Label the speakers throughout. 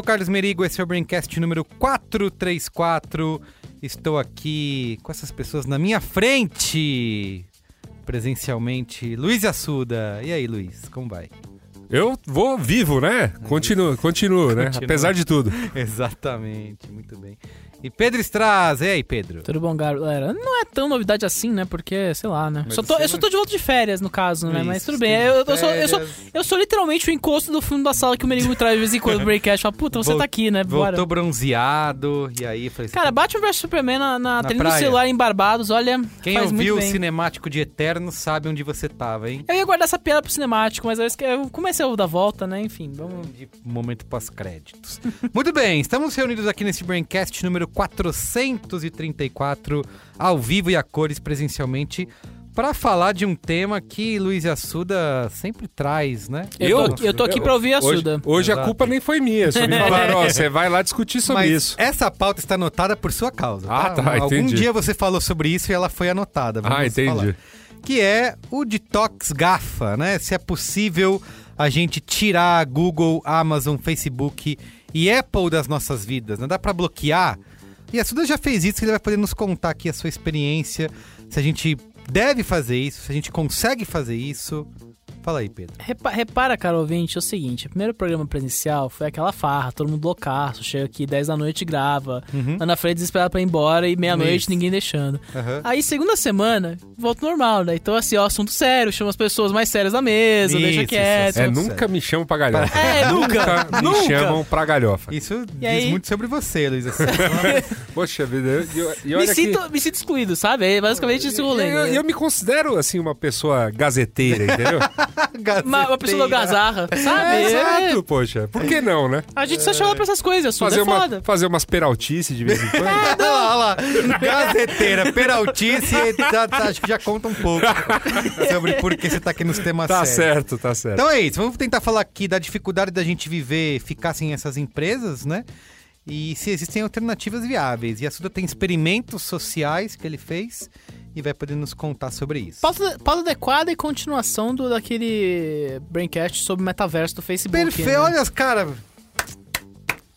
Speaker 1: sou Carlos Merigo, esse é o Braincast número 434. Estou aqui com essas pessoas na minha frente, presencialmente. Luiz Assuda. E aí, Luiz, como vai?
Speaker 2: Eu vou vivo, né? Continuo, continuo, né? Apesar de tudo.
Speaker 1: Exatamente, muito bem. E Pedro Straz, e aí, Pedro?
Speaker 3: Tudo bom, galera? Não é tão novidade assim, né? Porque, sei lá, né? Só tô- eu só tô de volta de férias, no caso, né?
Speaker 1: Isso,
Speaker 3: Mas tudo bem. Eu, eu sou, eu, sou, eu sou literalmente o encosto do fundo da sala que o Merigo traz de vez em quando no breakcast. Fala, puta, você
Speaker 1: Vol-
Speaker 3: tá aqui, né? Bora.
Speaker 1: Voltou bronzeado, e aí, falei assim,
Speaker 3: Cara, Batman vs Superman na, na,
Speaker 1: Na
Speaker 3: trilha do celular em Barbados, olha,
Speaker 1: quem
Speaker 3: faz
Speaker 1: ouviu o
Speaker 3: muito bem.
Speaker 1: cinemático de Eterno sabe onde você tava, hein?
Speaker 3: Eu ia guardar essa piada pro cinemático, mas eu comecei a dar volta, né? Enfim, vamos...
Speaker 1: de momento pós-créditos. Muito bem, estamos reunidos aqui nesse Braincast número 434, ao vivo e a cores presencialmente, para falar de um tema que Luiz Assuda sempre traz, né?
Speaker 3: Eu, tô, aqui- eu tô aqui pra ouvir a
Speaker 2: Hoje,
Speaker 3: Suda.
Speaker 2: hoje a culpa nem foi minha. Só me falaram, ó, você vai lá discutir sobre
Speaker 1: Mas
Speaker 2: isso.
Speaker 1: essa pauta está anotada por sua causa.
Speaker 2: Ah, tá,
Speaker 1: Algum
Speaker 2: entendi.
Speaker 1: dia você falou sobre isso e ela foi anotada. vamos
Speaker 2: Ah, entendi.
Speaker 1: falar. Que é o detox gafa, né? Se é possível a gente tirar Google, Amazon, Facebook e Apple das nossas vidas, né? Dá pra bloquear? E a Suda já fez isso, ele vai poder nos contar aqui a sua experiência, se a gente deve fazer isso, se a gente consegue fazer isso. Fala aí, Pedro.
Speaker 3: Repa- repara, cara ouvinte, é o seguinte: o primeiro programa presencial foi aquela farra, todo mundo loucaço, chega aqui 10 da noite e grava.
Speaker 1: Uhum.
Speaker 3: Ana Freire desesperada pra ir embora e meia-noite ninguém deixando.
Speaker 1: Aham.
Speaker 3: Aí, segunda semana, volta normal, né? Então, assim, ó, assunto sério, chama as pessoas mais sérias da mesa,
Speaker 1: Isso,
Speaker 3: deixa
Speaker 1: isso,
Speaker 3: quieto.
Speaker 2: É, nunca me chamam pra galhofa.
Speaker 3: É, nunca,
Speaker 2: me
Speaker 3: nunca.
Speaker 2: chamam pra galhofa.
Speaker 1: Isso diz
Speaker 3: aí?
Speaker 1: muito sobre você, Luiz. Assuda.
Speaker 2: Poxa vida, eu, eu, e
Speaker 3: me,
Speaker 2: olha que...
Speaker 3: sinto, me sinto excluído, sabe? É basicamente esse rolê.
Speaker 2: Eu,
Speaker 3: né?
Speaker 2: eu me considero, assim, uma pessoa gazeteira, entendeu?
Speaker 3: uma, uma pessoa gazarra, sabe?
Speaker 2: É,
Speaker 3: É.
Speaker 2: exato, poxa. Por que não, né?
Speaker 3: A gente só chama pra essas coisas, assunto
Speaker 2: Fazer,
Speaker 3: é
Speaker 2: uma, fazer umas peraltices de vez em quando.
Speaker 1: Olha lá, olha lá. Gazeteira, peraltice, já- já- acho que já conta um pouco sobre por que você tá aqui nos temas
Speaker 2: tá
Speaker 1: sérios.
Speaker 2: certo, tá certo.
Speaker 1: Então é isso, vamos tentar falar aqui da dificuldade da gente viver, ficar sem essas empresas, né? E se existem alternativas viáveis. E a Suda tem experimentos sociais que ele fez e vai poder nos contar sobre isso.
Speaker 3: Pauta, pauta adequada e continuação do, daquele Braincast sobre o metaverso do Facebook.
Speaker 1: Perfeito,
Speaker 3: né?
Speaker 1: olha, cara,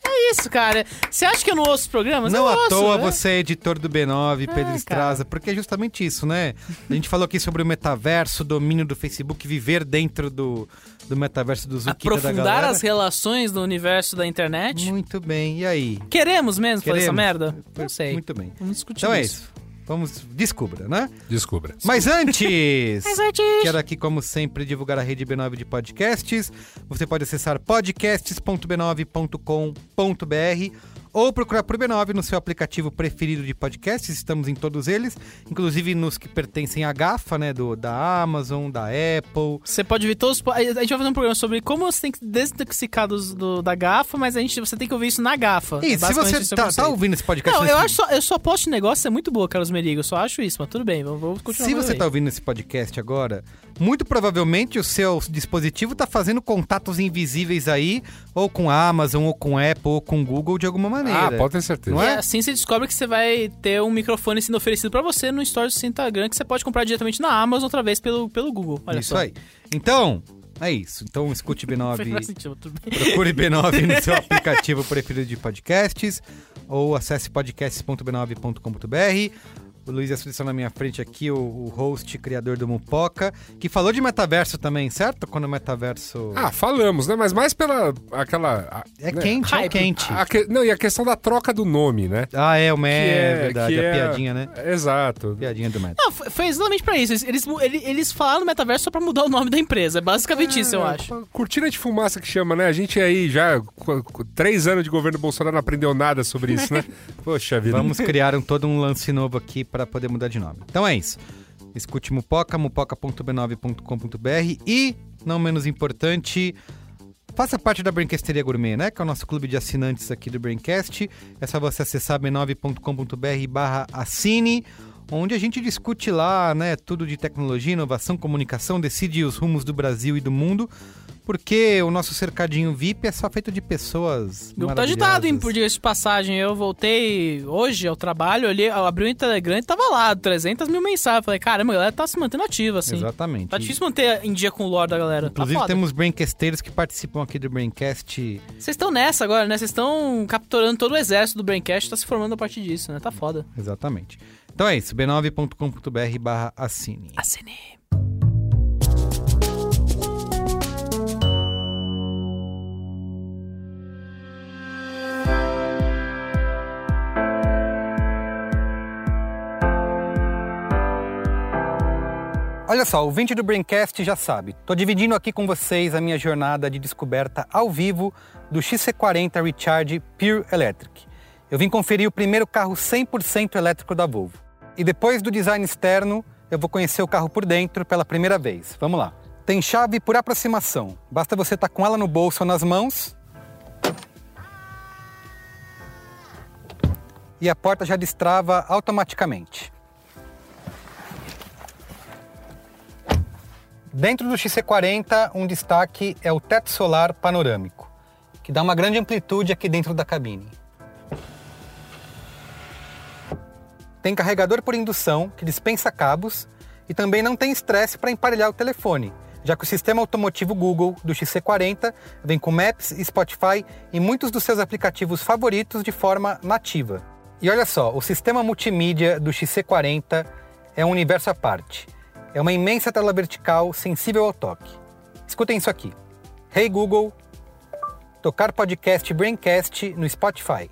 Speaker 3: É isso, cara. Você acha que eu não ouço os programas?
Speaker 1: não
Speaker 3: eu
Speaker 1: à
Speaker 3: ouço,
Speaker 1: toa
Speaker 3: né?
Speaker 1: você é editor do B9, Pedro
Speaker 3: É,
Speaker 1: Estraza, porque é justamente isso, né? A gente falou aqui sobre o metaverso, o domínio do Facebook, viver dentro do, do metaverso do Zucchita da
Speaker 3: Aprofundar as relações do universo da internet.
Speaker 1: Muito bem, e aí?
Speaker 3: Queremos mesmo fazer essa
Speaker 1: Queremos?
Speaker 3: merda? Não sei.
Speaker 1: Muito bem.
Speaker 3: Vamos discutir
Speaker 1: Então é
Speaker 3: isso.
Speaker 1: Vamos, descubra, né?
Speaker 2: Descubra.
Speaker 1: Mas antes,
Speaker 3: Mas antes...
Speaker 1: quero aqui, como sempre, divulgar a rede B9 de podcasts. Você pode acessar podcasts.b9.com.br ou procurar por B9 no seu aplicativo preferido de podcasts. Estamos em todos eles, inclusive nos que pertencem à GAFA, né? Do, da Amazon, da Apple.
Speaker 3: Você pode ver todos. A gente vai fazer um programa sobre como você tem que desintoxicar dos- do, da gafa, mas a gente, você tem que ouvir isso na gafa.
Speaker 1: E
Speaker 3: É
Speaker 1: se você tá, tá ouvindo esse podcast...
Speaker 3: Não, eu
Speaker 1: nesse-
Speaker 3: acho só, eu só posto negócio, é muito boa, Carlos Merigo. Eu só acho isso, mas tudo bem, vamos, vamos continuar.
Speaker 1: Se você
Speaker 3: aí.
Speaker 1: está ouvindo esse podcast agora, muito provavelmente o seu dispositivo está fazendo contatos invisíveis aí, ou com a Amazon, ou com a Apple, ou com o Google de alguma maneira.
Speaker 2: Ah, pode ter certeza.
Speaker 1: Não
Speaker 3: E
Speaker 1: é?
Speaker 3: assim você descobre que você vai ter um microfone sendo oferecido pra você no Stories do Instagram, que você pode comprar diretamente na Amazon outra vez pelo, pelo Google. Olha
Speaker 1: isso
Speaker 3: só.
Speaker 1: aí. Então, é isso. Então escute
Speaker 3: Faz
Speaker 1: B9,
Speaker 3: sentido, tudo bem.
Speaker 1: procure B9 no seu aplicativo preferido de podcasts, ou acesse podcasts.b9.com.br, O Luiz Assunção na minha frente aqui, o, o host, criador do Mupoca, que falou de metaverso também, certo? Quando o metaverso...
Speaker 2: Ah, falamos, né? Mas mais pela aquela. a-
Speaker 1: é
Speaker 2: né?
Speaker 1: quente, é quente.
Speaker 2: A que- não, e a questão da troca do nome, né?
Speaker 1: Ah, é, o me...
Speaker 2: Que
Speaker 1: é, verdade, a
Speaker 2: é-
Speaker 1: piadinha, né?
Speaker 2: Exato.
Speaker 1: Piadinha do Meta.
Speaker 3: Não, foi, foi exatamente pra isso. Eles, eles, eles, falaram no metaverso só pra mudar o nome da empresa. É basicamente isso, eu
Speaker 2: É,
Speaker 3: acho.
Speaker 2: Cortina de fumaça que chama, né? A gente aí já, três anos de governo Bolsonaro, não aprendeu nada sobre isso, né? Poxa vida.
Speaker 1: Vamos criar um, todo um lance novo aqui para poder mudar de nome. Então é isso. Escute Mupoca, mupoca.b9.com.br e, não menos importante, faça parte da Braincasteria Gourmet, né? Que é o nosso clube de assinantes aqui do Braincast. É só você acessar b9.com.br barra assine, onde a gente discute lá, né? Tudo de tecnologia, inovação, comunicação, decide os rumos do Brasil e do mundo. Porque o nosso cercadinho VIP é só feito de pessoas
Speaker 3: O grupo tá agitado, hein,
Speaker 1: maravilhosas.
Speaker 3: por diga-se de passagem. Eu voltei hoje ao trabalho, olhei, abri o Telegram e tava lá, 300 mil mensagens. Falei, caramba, a galera tá se mantendo ativa, assim.
Speaker 1: Exatamente.
Speaker 3: Tá difícil manter em dia com o lore da galera.
Speaker 1: Inclusive
Speaker 3: tá
Speaker 1: temos braincasteiros que participam aqui do Braincast.
Speaker 3: Vocês estão nessa agora, né? Vocês estão capturando todo o exército do Braincast, tá se formando a partir disso, né? Tá foda.
Speaker 1: Exatamente. Então é isso, b9.com.br barra assine.
Speaker 3: Assine.
Speaker 1: Olha só, o 20 do Braincast já sabe. Tô dividindo aqui com vocês a minha jornada de descoberta ao vivo do XC40 Recharge Pure Electric. Eu vim conferir o primeiro carro 100% elétrico da Volvo. E depois do design externo, eu vou conhecer o carro por dentro pela primeira vez. Vamos lá. Tem chave por aproximação. Basta você estar com ela no bolso ou nas mãos. E a porta já destrava automaticamente. Dentro do XC40, um destaque é o teto solar panorâmico, que dá uma grande amplitude aqui dentro da cabine. Tem carregador por indução, que dispensa cabos, e também não tem estresse para emparelhar o telefone, já que o sistema automotivo Google do XC40 vem com Maps Spotify e muitos dos seus aplicativos favoritos de forma nativa. E olha só, o sistema multimídia do XC40 é um universo à parte. É uma imensa tela vertical sensível ao toque. Escutem isso aqui. Hey Google, tocar podcast Braincast no Spotify.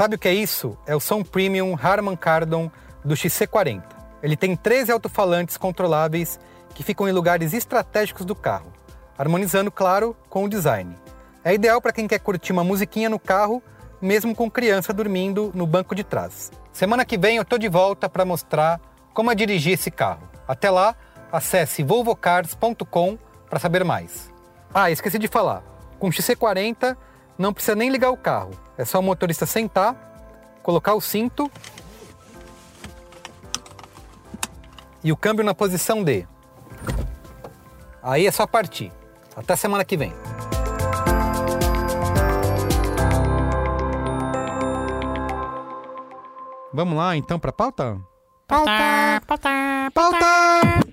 Speaker 1: Sabe o que é isso? É o som premium Harman Kardon do XC40. Ele tem 13 alto-falantes controláveis que ficam em lugares estratégicos do carro, harmonizando, claro, com o design. É ideal para quem quer curtir uma musiquinha no carro, mesmo com criança dormindo no banco de trás. Semana que vem eu tô de volta para mostrar como é dirigir esse carro. Até lá, acesse volvocars.com para saber mais. Ah, esqueci de falar. Com o XC40 não precisa nem ligar o carro. É só o motorista sentar, colocar o cinto e o câmbio na posição D. Aí é só partir. Até semana que vem. Vamos lá então para pauta?
Speaker 3: Pauta, pauta,
Speaker 1: Pauta!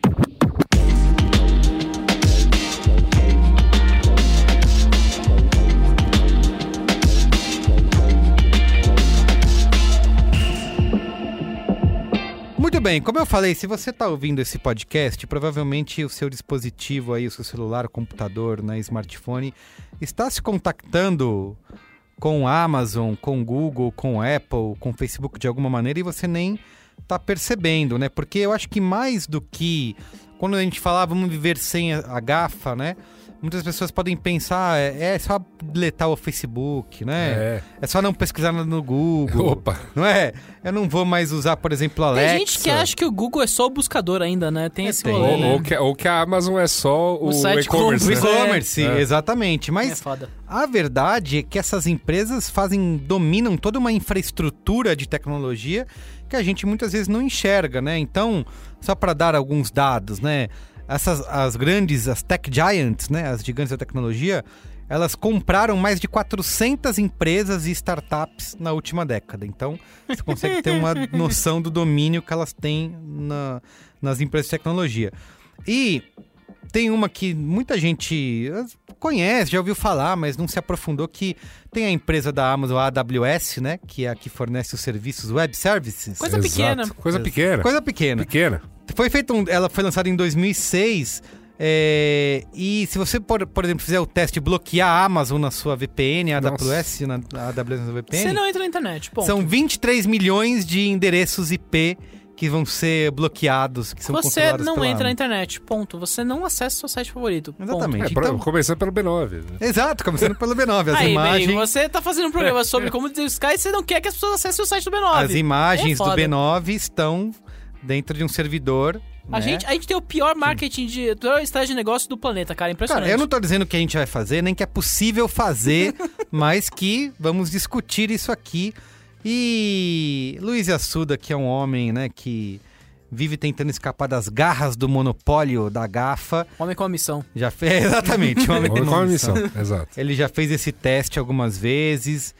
Speaker 1: Muito bem, como eu falei, se você está ouvindo esse podcast, provavelmente o seu dispositivo aí, o seu celular, o computador, né, smartphone, está se contactando com Amazon, com Google, com Apple, com Facebook de alguma maneira e você nem tá percebendo, né? Porque eu acho que mais do que quando a gente fala "Ah, vamos viver sem a gafa, né? Muitas pessoas podem pensar, é, é só deletar o Facebook, né?
Speaker 2: É.
Speaker 1: É só não pesquisar no- no Google.
Speaker 2: Opa.
Speaker 1: Não é? Eu não vou mais usar, por exemplo, a Alexa.
Speaker 3: Tem gente que acha que o Google é só o buscador ainda, né? Tem
Speaker 1: É,
Speaker 3: esse
Speaker 1: tem.
Speaker 3: rolê,
Speaker 2: Ou,
Speaker 3: né?
Speaker 2: ou que, ou que a Amazon é só o, e-commerce.
Speaker 1: O
Speaker 2: né?
Speaker 1: e-commerce,
Speaker 2: É.
Speaker 1: exatamente.
Speaker 3: É
Speaker 1: Mas
Speaker 3: foda.
Speaker 1: a verdade é que essas empresas fazem, dominam toda uma infraestrutura de tecnologia que a gente muitas vezes não enxerga, né? Então, só para dar alguns dados, né? Essas as grandes, as tech giants, né, as gigantes da tecnologia, elas compraram mais de 400 empresas e startups na última década. Então, você consegue ter uma noção do domínio que elas têm na, nas empresas de tecnologia. E tem uma que muita gente conhece, já ouviu falar, mas não se aprofundou, que tem a empresa da Amazon, a AWS, né? Que é a que fornece os serviços Web Services.
Speaker 3: Coisa
Speaker 2: Exato.
Speaker 3: pequena.
Speaker 2: Coisa pequena.
Speaker 1: Coisa pequena.
Speaker 2: Pequena.
Speaker 1: Foi feito um, ela foi lançada em 2006. é, e se você, por, por exemplo, fizer o teste de bloquear a Amazon na sua VPN, a. AWS na, a AWS na VPN,
Speaker 3: Você não entra na internet, ponto.
Speaker 1: são 23 milhões de endereços IP que vão ser bloqueados, que são
Speaker 3: Você não
Speaker 1: pela
Speaker 3: entra na internet, ponto. Você não acessa o seu site favorito. ponto.
Speaker 1: Exatamente.
Speaker 2: É,
Speaker 1: Então-
Speaker 2: Começando pelo B9. né?
Speaker 1: Exato, começando pelo B9. As
Speaker 3: Aí,
Speaker 1: imagens,
Speaker 3: bem, você tá fazendo um programa sobre como dizer Sky e você não quer que as pessoas acessem o site do B9.
Speaker 1: as imagens
Speaker 3: É
Speaker 1: do
Speaker 3: foda.
Speaker 1: B9 estão dentro de um servidor.
Speaker 3: A,
Speaker 1: né?
Speaker 3: gente, a gente tem o pior marketing de. a pior estratégia de negócio do planeta, cara. Impressionante.
Speaker 1: Cara, eu não tô dizendo que a gente vai fazer, nem que é possível fazer, mas que vamos discutir isso aqui. E Luiz Assuda, que é um homem, né, que vive tentando escapar das garras do monopólio da gafa,
Speaker 3: Homem com a missão.
Speaker 1: já fez exatamente, um homem com
Speaker 2: a missão?
Speaker 1: missão.
Speaker 2: Exato.
Speaker 1: Ele já fez esse teste algumas vezes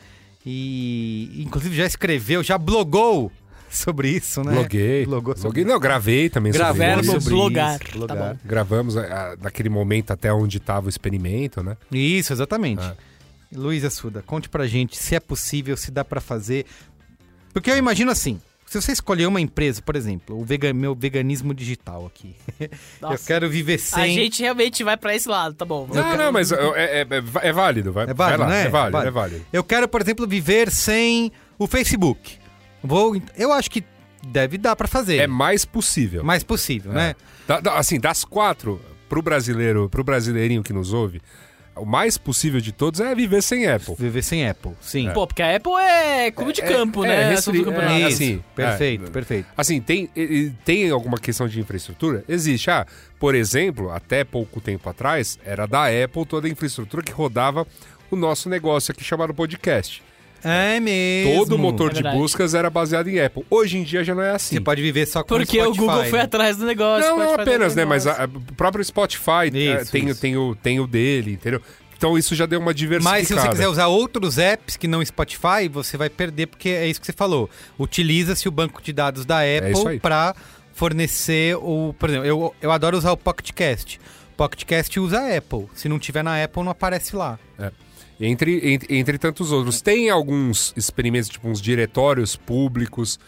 Speaker 1: e inclusive já escreveu, já blogou sobre isso, né?
Speaker 2: Bloguei.
Speaker 1: Blogou sobre.
Speaker 2: Não, gravei também sobre isso.
Speaker 1: sobre isso,
Speaker 3: Tá
Speaker 1: blogar.
Speaker 3: bom.
Speaker 2: Gravamos ah, naquele momento até onde estava o experimento, né?
Speaker 1: Isso, exatamente.
Speaker 2: Ah.
Speaker 1: Luiz Assuda, conte pra gente se é possível, se dá pra fazer. Porque eu imagino assim, se você escolher uma empresa, por exemplo, o vega- meu veganismo digital aqui. eu
Speaker 3: Nossa.
Speaker 1: quero viver
Speaker 3: A
Speaker 1: sem.
Speaker 3: gente realmente vai pra esse lado, tá bom.
Speaker 2: Não, não, mas é, é- é- é válido. Vai,
Speaker 1: É válido,
Speaker 2: vai lá,
Speaker 1: né?
Speaker 2: É válido,
Speaker 1: Válido.
Speaker 2: é válido.
Speaker 1: Eu quero, por exemplo, viver sem o Facebook. Vou, eu acho que deve dar pra fazer.
Speaker 2: É mais possível.
Speaker 1: mais possível, né?
Speaker 2: Da- da- assim, das quatro, pro brasileiro, pro brasileirinho que nos ouve, o mais possível de todos é viver sem Apple.
Speaker 1: Viver sem Apple, sim.
Speaker 3: Pô, porque a Apple é clube de campo,
Speaker 2: é,
Speaker 3: né?
Speaker 2: é
Speaker 3: Assunto do
Speaker 2: restri-
Speaker 3: campeonato.
Speaker 2: é,
Speaker 1: Isso,
Speaker 2: assim,
Speaker 1: perfeito,
Speaker 2: é.
Speaker 1: perfeito.
Speaker 2: Assim, tem, tem alguma questão de infraestrutura? Existe. Ah, por exemplo, até pouco tempo atrás, era da Apple toda a infraestrutura que rodava o nosso negócio aqui chamado podcast.
Speaker 1: É mesmo.
Speaker 2: Todo o motor
Speaker 3: É
Speaker 2: de
Speaker 3: verdade.
Speaker 2: buscas era baseado em Apple. Hoje em dia já não é assim.
Speaker 1: Você pode viver só com
Speaker 3: Porque o
Speaker 1: Spotify,
Speaker 3: Google foi
Speaker 1: né?
Speaker 3: atrás do negócio.
Speaker 2: Não, não
Speaker 3: Spotify
Speaker 2: apenas, né? Mas
Speaker 3: negócio.
Speaker 2: a- a- o próprio Spotify eh,
Speaker 1: Isso,
Speaker 2: tem,
Speaker 1: isso.
Speaker 2: Tem, o, tem o dele, entendeu? Então isso já deu uma diversificada.
Speaker 1: Mas se você quiser usar outros apps que não Spotify, você vai perder, porque é isso que você falou. Utiliza-se o banco de dados da
Speaker 2: É aí.
Speaker 1: Apple para fornecer o. Por exemplo, eu, eu adoro usar o PocketCast. PocketCast usa a Apple. Se não tiver na Apple, não aparece lá.
Speaker 2: Entre, entre, entre tantos outros. Tem alguns experimentos, tipo uns diretórios públicos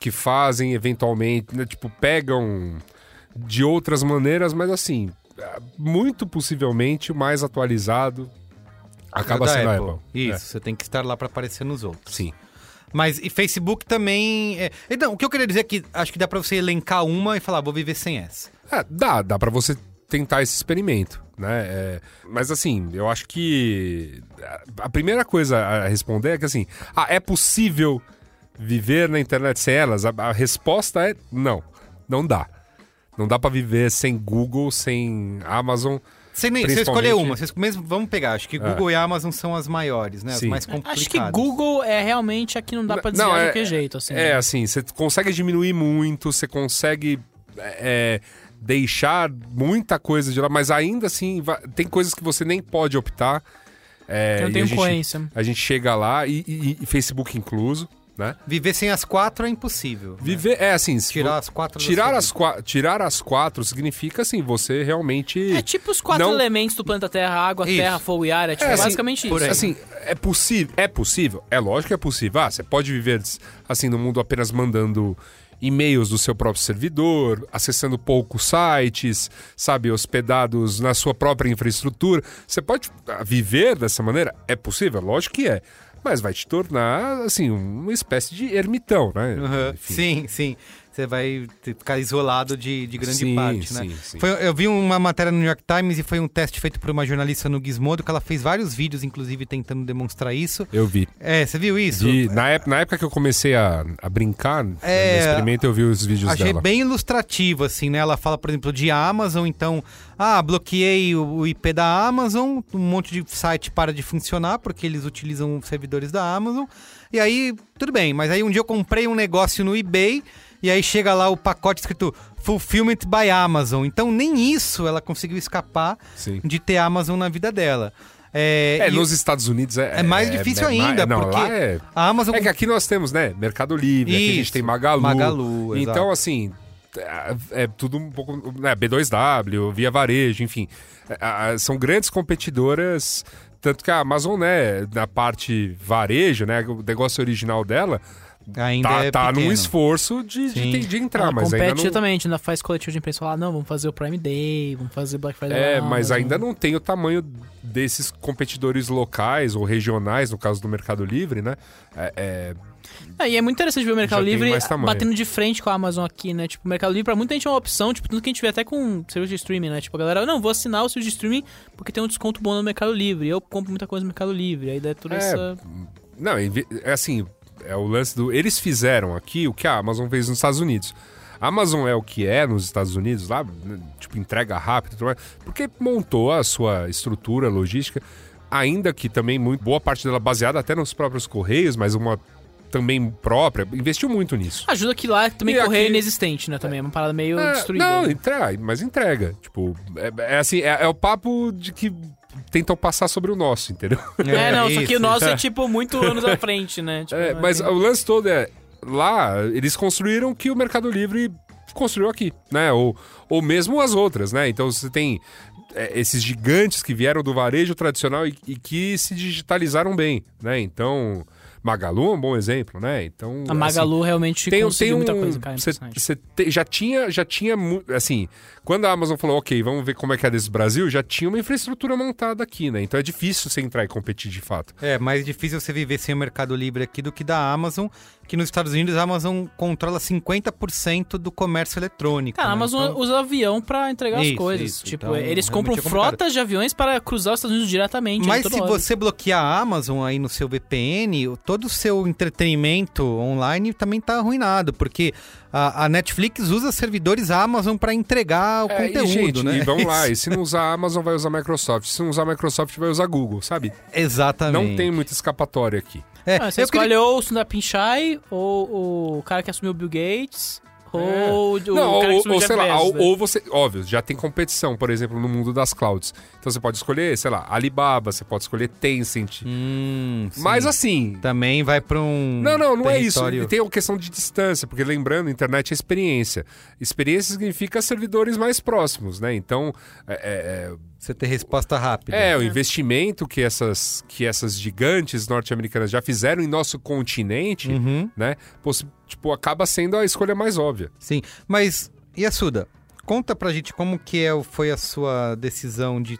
Speaker 2: que fazem eventualmente, né, tipo, pegam de outras maneiras, mas assim, ah, muito possivelmente o mais atualizado acaba
Speaker 1: Da
Speaker 2: sendo a Apple.
Speaker 1: Isso, você tem que estar lá para aparecer nos
Speaker 2: É,
Speaker 1: outros.
Speaker 2: sim.
Speaker 1: Mas e Facebook também. É... Então, o que eu queria dizer é que acho que dá para você elencar uma e falar, vou viver sem essa.
Speaker 2: É, dá, dá pra você tentar esse experimento, né? É, mas assim, eu acho que a- primeira coisa a responder é que assim, ah, é possível viver na internet sem elas? A, a resposta é não, não dá. Não dá pra viver sem Google, sem Amazon.
Speaker 1: Você, nem, você escolher uma, vocês mesmo vamos pegar. Acho que Google e Amazon são as maiores, né? As
Speaker 2: Sim.
Speaker 1: mais complicadas.
Speaker 3: Acho que Google é realmente a que não dá pra dizer
Speaker 2: Não,
Speaker 3: de
Speaker 2: é-
Speaker 3: qualquer jeito, assim.
Speaker 2: É, assim, você consegue diminuir muito, você consegue é, deixar muita coisa de lá, mas ainda assim, tem coisas que você nem pode optar. É,
Speaker 3: Eu não tenho
Speaker 2: a gente-
Speaker 3: influência.
Speaker 2: A gente chega lá e, e- e Facebook incluso, né?
Speaker 1: Viver sem as quatro é impossível. né?
Speaker 2: Viver, é assim,
Speaker 1: Tirar as quatro
Speaker 2: tirar as, qua- tirar as quatro significa assim, você realmente...
Speaker 3: É tipo os quatro
Speaker 2: Não-
Speaker 3: elementos do planeta Terra, água,
Speaker 1: Isso.
Speaker 3: terra, fogo e ar. É tipo
Speaker 2: É, assim,
Speaker 3: basicamente isso.
Speaker 1: aí.
Speaker 2: Assim, é possível, é possível, é lógico que é possível. Ah, você pode viver assim no mundo apenas mandando e-mails do seu próprio servidor, acessando poucos sites, sabe, hospedados na sua própria infraestrutura. Você pode ah, viver dessa maneira? É possível, lógico que é. Mas vai te tornar, assim, uma espécie de ermitão, né? Enfim.
Speaker 1: Sim, sim. Você vai ficar isolado de, de grande
Speaker 2: Sim,
Speaker 1: parte, né?
Speaker 2: sim, sim.
Speaker 1: Foi- eu vi uma matéria no New York Times e foi um teste feito por uma jornalista no Gizmodo, que ela fez vários vídeos, inclusive, tentando demonstrar isso.
Speaker 2: Eu vi.
Speaker 1: É, você viu isso?
Speaker 2: Vi- na, época, na época que eu comecei a, a brincar
Speaker 1: É,
Speaker 2: no experimento, eu vi os vídeos
Speaker 1: Achei
Speaker 2: dela.
Speaker 1: bem ilustrativo, assim, né? Ela fala, por exemplo, de Amazon, então, ah, bloqueei o, IP da Amazon, um monte de site para de funcionar, porque eles utilizam servidores da Amazon. E aí, tudo bem, mas aí um dia eu comprei um negócio no eBay, e aí chega lá o pacote escrito Fulfillment by Amazon. Então, nem isso ela conseguiu escapar
Speaker 2: Sim.
Speaker 1: de ter Amazon na vida dela. É,
Speaker 2: É, nos Estados Unidos é...
Speaker 1: é mais difícil
Speaker 2: é,
Speaker 1: ainda,
Speaker 2: não,
Speaker 1: porque
Speaker 2: é...
Speaker 1: a Amazon
Speaker 2: É que aqui nós temos, né, Mercado Livre, aqui a gente
Speaker 1: Isso,
Speaker 2: tem Magalu.
Speaker 1: Magalu,
Speaker 2: Então,
Speaker 1: exato.
Speaker 2: assim, é, é tudo um pouco. Né, B2W, Via Varejo, enfim. É, é, são grandes competidoras. Tanto que a Amazon, né, na parte varejo, né, o negócio original dela,
Speaker 1: Ainda
Speaker 2: tá,
Speaker 1: é
Speaker 2: tá
Speaker 1: pequeno.
Speaker 2: num esforço de, de, de entrar,
Speaker 3: Ela
Speaker 2: mas
Speaker 3: compete
Speaker 2: ainda não...
Speaker 3: exatamente, ainda faz coletivo de imprensa falar, não, vamos fazer o Prime Day, vamos fazer Black Friday.
Speaker 2: É,
Speaker 3: lá,
Speaker 2: mas ainda não tem o tamanho desses competidores locais ou regionais, no caso do Mercado Livre, né? É, é,
Speaker 3: É, e é muito interessante ver o Mercado
Speaker 2: Já
Speaker 3: Livre batendo de frente com a Amazon aqui, né? Tipo, o Mercado Livre pra muita gente é uma opção, tipo, tudo que a gente vê até com serviço de streaming, né? Tipo, a galera, não, vou assinar o serviço de streaming porque tem um desconto bom no Mercado Livre. Eu compro muita coisa no Mercado Livre. Aí dá toda
Speaker 2: É,
Speaker 3: essa.
Speaker 2: Não, é assim, é o lance do. Eles fizeram aqui o que a Amazon fez nos Estados Unidos. A Amazon é o que é nos Estados Unidos, lá, tipo, entrega rápido e tudo mais, porque montou a sua estrutura logística, ainda que também muito, boa parte dela baseada até nos próprios Correios, mas uma também própria, investiu muito nisso.
Speaker 3: Ajuda que lá também
Speaker 2: E
Speaker 3: correio
Speaker 2: aqui-
Speaker 3: inexistente, né? Também é uma parada meio
Speaker 2: É,
Speaker 3: destruída.
Speaker 2: Não,
Speaker 3: né?
Speaker 2: entrega, mas entrega. Tipo, é, é assim, é, é o papo de que tentam passar sobre o nosso, entendeu?
Speaker 3: É, não, só que o nosso é tipo muito anos à frente, né? Tipo,
Speaker 2: É, mas
Speaker 3: tem-
Speaker 2: o lance todo é. Lá, eles construíram que o Mercado Livre construiu aqui, né? Ou, ou mesmo as outras, né? Então você tem é, esses gigantes que vieram do varejo tradicional e, e que se digitalizaram bem, né? Então, Magalu é um bom exemplo, né? Então,
Speaker 3: A Magalu
Speaker 2: assim,
Speaker 3: realmente
Speaker 2: tem,
Speaker 3: conseguiu
Speaker 2: tem um,
Speaker 3: muita coisa, cara.
Speaker 2: cê-
Speaker 3: impressionante.
Speaker 2: cê te- já tinha, já tinha, assim, quando a Amazon falou, ok, vamos ver como é que é desse Brasil, já tinha uma infraestrutura montada aqui, né? Então é difícil você entrar e competir de fato.
Speaker 1: É mais difícil você viver sem o Mercado Livre aqui do que da Amazon, que nos Estados Unidos a Amazon controla 50% do comércio eletrônico.
Speaker 3: Cara, a
Speaker 1: né?
Speaker 3: Amazon
Speaker 1: Então-
Speaker 3: usa avião pra entregar
Speaker 1: Isso,
Speaker 3: as coisas.
Speaker 1: isso.
Speaker 3: Tipo,
Speaker 1: Então,
Speaker 3: eles compram
Speaker 1: é
Speaker 3: frotas de aviões para cruzar os Estados Unidos diretamente.
Speaker 1: Mas se
Speaker 3: hora.
Speaker 1: você bloquear a Amazon aí no seu VPN, todo o seu entretenimento online também tá arruinado, porque a, a Netflix usa servidores Amazon para entregar o
Speaker 2: É,
Speaker 1: conteúdo,
Speaker 2: e, gente,
Speaker 1: né?
Speaker 2: e vamos lá, e se não usar a Amazon, vai usar Microsoft. Se não usar a Microsoft, vai usar Google, sabe?
Speaker 1: Exatamente.
Speaker 2: Não tem muita escapatória aqui.
Speaker 1: É,
Speaker 3: Ah, você escolhe
Speaker 1: queria-
Speaker 3: ou o Sundar Pichai, ou o cara que assumiu o Bill Gates, ou o
Speaker 2: É. não,
Speaker 3: cara
Speaker 2: ou, ou sei lá, ou,
Speaker 3: né?
Speaker 2: ou você. Óbvio, já tem competição, por exemplo, no mundo das clouds. Então você pode escolher, sei lá, Alibaba, você pode escolher Tencent.
Speaker 1: Hum, sim.
Speaker 2: Mas assim.
Speaker 1: também vai para um
Speaker 2: Não, não, não é isso.
Speaker 1: território-
Speaker 2: Tem a questão de distância, porque lembrando, internet é experiência. Experiência significa servidores mais próximos, né? Então, é- é-
Speaker 1: Você ter resposta rápida.
Speaker 2: É, o investimento que essas, que essas gigantes norte-americanas já fizeram em nosso continente,
Speaker 1: Uhum,
Speaker 2: né? Tipo, acaba sendo a escolha mais óbvia.
Speaker 1: sim. Mas, e a Suda? Conta pra gente como que é, foi a sua decisão de...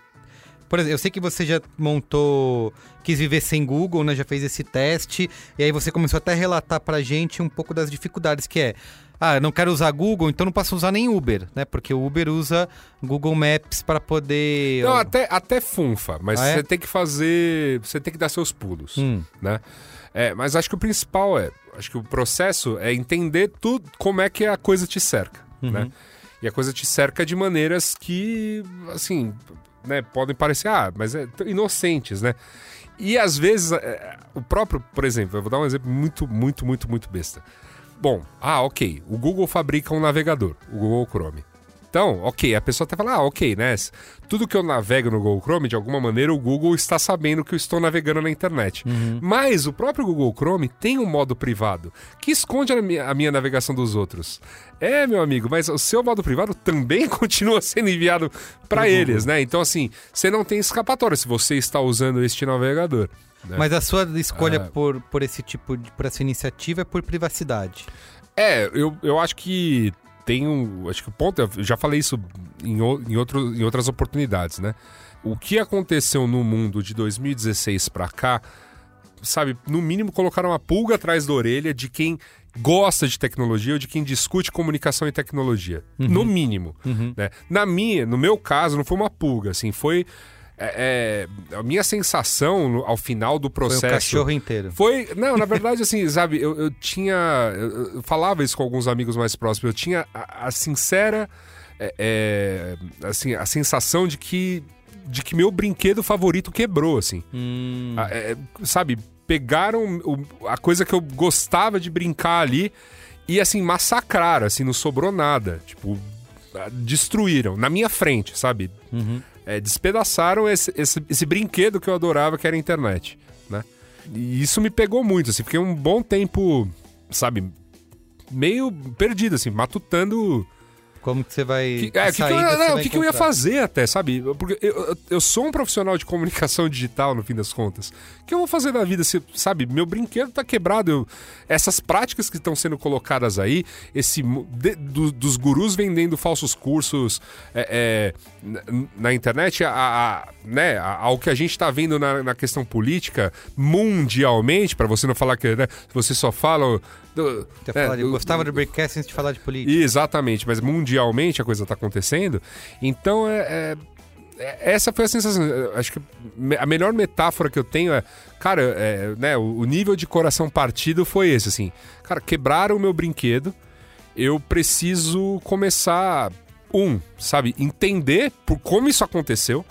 Speaker 1: Por exemplo, eu sei que você já montou... Quis viver sem Google, né? Já fez esse teste. E aí você começou até a relatar pra gente um pouco das dificuldades que é... Ah, não quero usar Google, então não posso usar nem Uber, né? Porque o Uber usa Google Maps para poder...
Speaker 2: Não, até, até funfa, mas
Speaker 1: Ah, é?
Speaker 2: você tem que fazer. Você tem que dar seus pulos,
Speaker 1: Hum.
Speaker 2: né? É, mas acho que o principal é. Acho que o processo é entender tudo como é que a coisa te cerca,
Speaker 1: Uhum.
Speaker 2: né? E a coisa te cerca de maneiras que, assim, né, podem parecer, ah, mas é inocentes, né? E às vezes, é, o próprio, por exemplo, eu vou dar um exemplo muito, muito, muito, muito besta. Bom, ah, ok, o Google fabrica um navegador, o Google Chrome. Então, ok, a pessoa até fala, ah, ok, né? Tudo que eu navego no Google Chrome, de alguma maneira, o Google está sabendo que eu estou navegando na internet. Mas o próprio Google Chrome tem um modo privado que esconde a minha, a minha navegação dos outros. É, meu amigo, mas o seu modo privado também continua sendo enviado para eles, né? Então, assim, você não tem escapatória se você está usando este navegador. Né?
Speaker 1: Mas a sua escolha
Speaker 2: É.
Speaker 1: por, por esse tipo de... Por essa iniciativa é por privacidade.
Speaker 2: É, eu, eu acho que tem um. Acho que o ponto. Eu já falei isso em, em, outro, em outras oportunidades, né? O que aconteceu no mundo de 2016 pra cá, sabe, no mínimo colocaram uma pulga atrás da orelha de quem gosta de tecnologia ou de quem discute comunicação e tecnologia. No mínimo. Né? Na minha, no meu caso, não foi uma pulga, assim, foi. É, é, a minha sensação ao final do
Speaker 1: Foi
Speaker 2: processo.
Speaker 1: o cachorro inteiro.
Speaker 2: Foi. Não, na verdade, assim, sabe, eu, eu tinha. Eu, eu falava isso com alguns amigos mais próximos. Eu tinha a, a sincera. é, é, assim, a sensação de que. De que meu brinquedo favorito quebrou, assim.
Speaker 1: Hum,
Speaker 2: A- é, sabe, pegaram o- a coisa que eu gostava de brincar ali e, assim, massacraram, assim, não sobrou nada. Tipo, destruíram na minha frente, sabe?
Speaker 1: uhum.
Speaker 2: É, despedaçaram esse, esse, esse brinquedo que eu adorava, que era a internet, né? E isso me pegou muito, assim, fiquei um bom tempo, sabe, meio perdido, assim, matutando
Speaker 1: Como que você vai.
Speaker 2: Que, é, que que eu, não, o que, eu ia fazer até, sabe? Porque eu, eu- sou um profissional de comunicação digital, no fim das contas. O que eu vou fazer na vida se, sabe, meu brinquedo tá quebrado. eu- essas práticas que estão sendo colocadas aí, esse de- do- dos gurus vendendo falsos cursos é, é, na, na internet, a, a- né, a- ao que a gente tá vendo na, na questão política mundialmente, para você não falar que né, você só fala. Do-
Speaker 1: fala de-
Speaker 2: do-
Speaker 1: gostava do Breakcast antes de falar de política.
Speaker 2: Exatamente, mas mundialmente a coisa está acontecendo. Então, é, é- é- essa foi a sensação. Acho que a melhor metáfora que eu tenho é, cara, é, né, o, o nível de coração partido foi esse, assim. Cara, quebraram o meu brinquedo, eu preciso começar, um, sabe, entender por como isso aconteceu,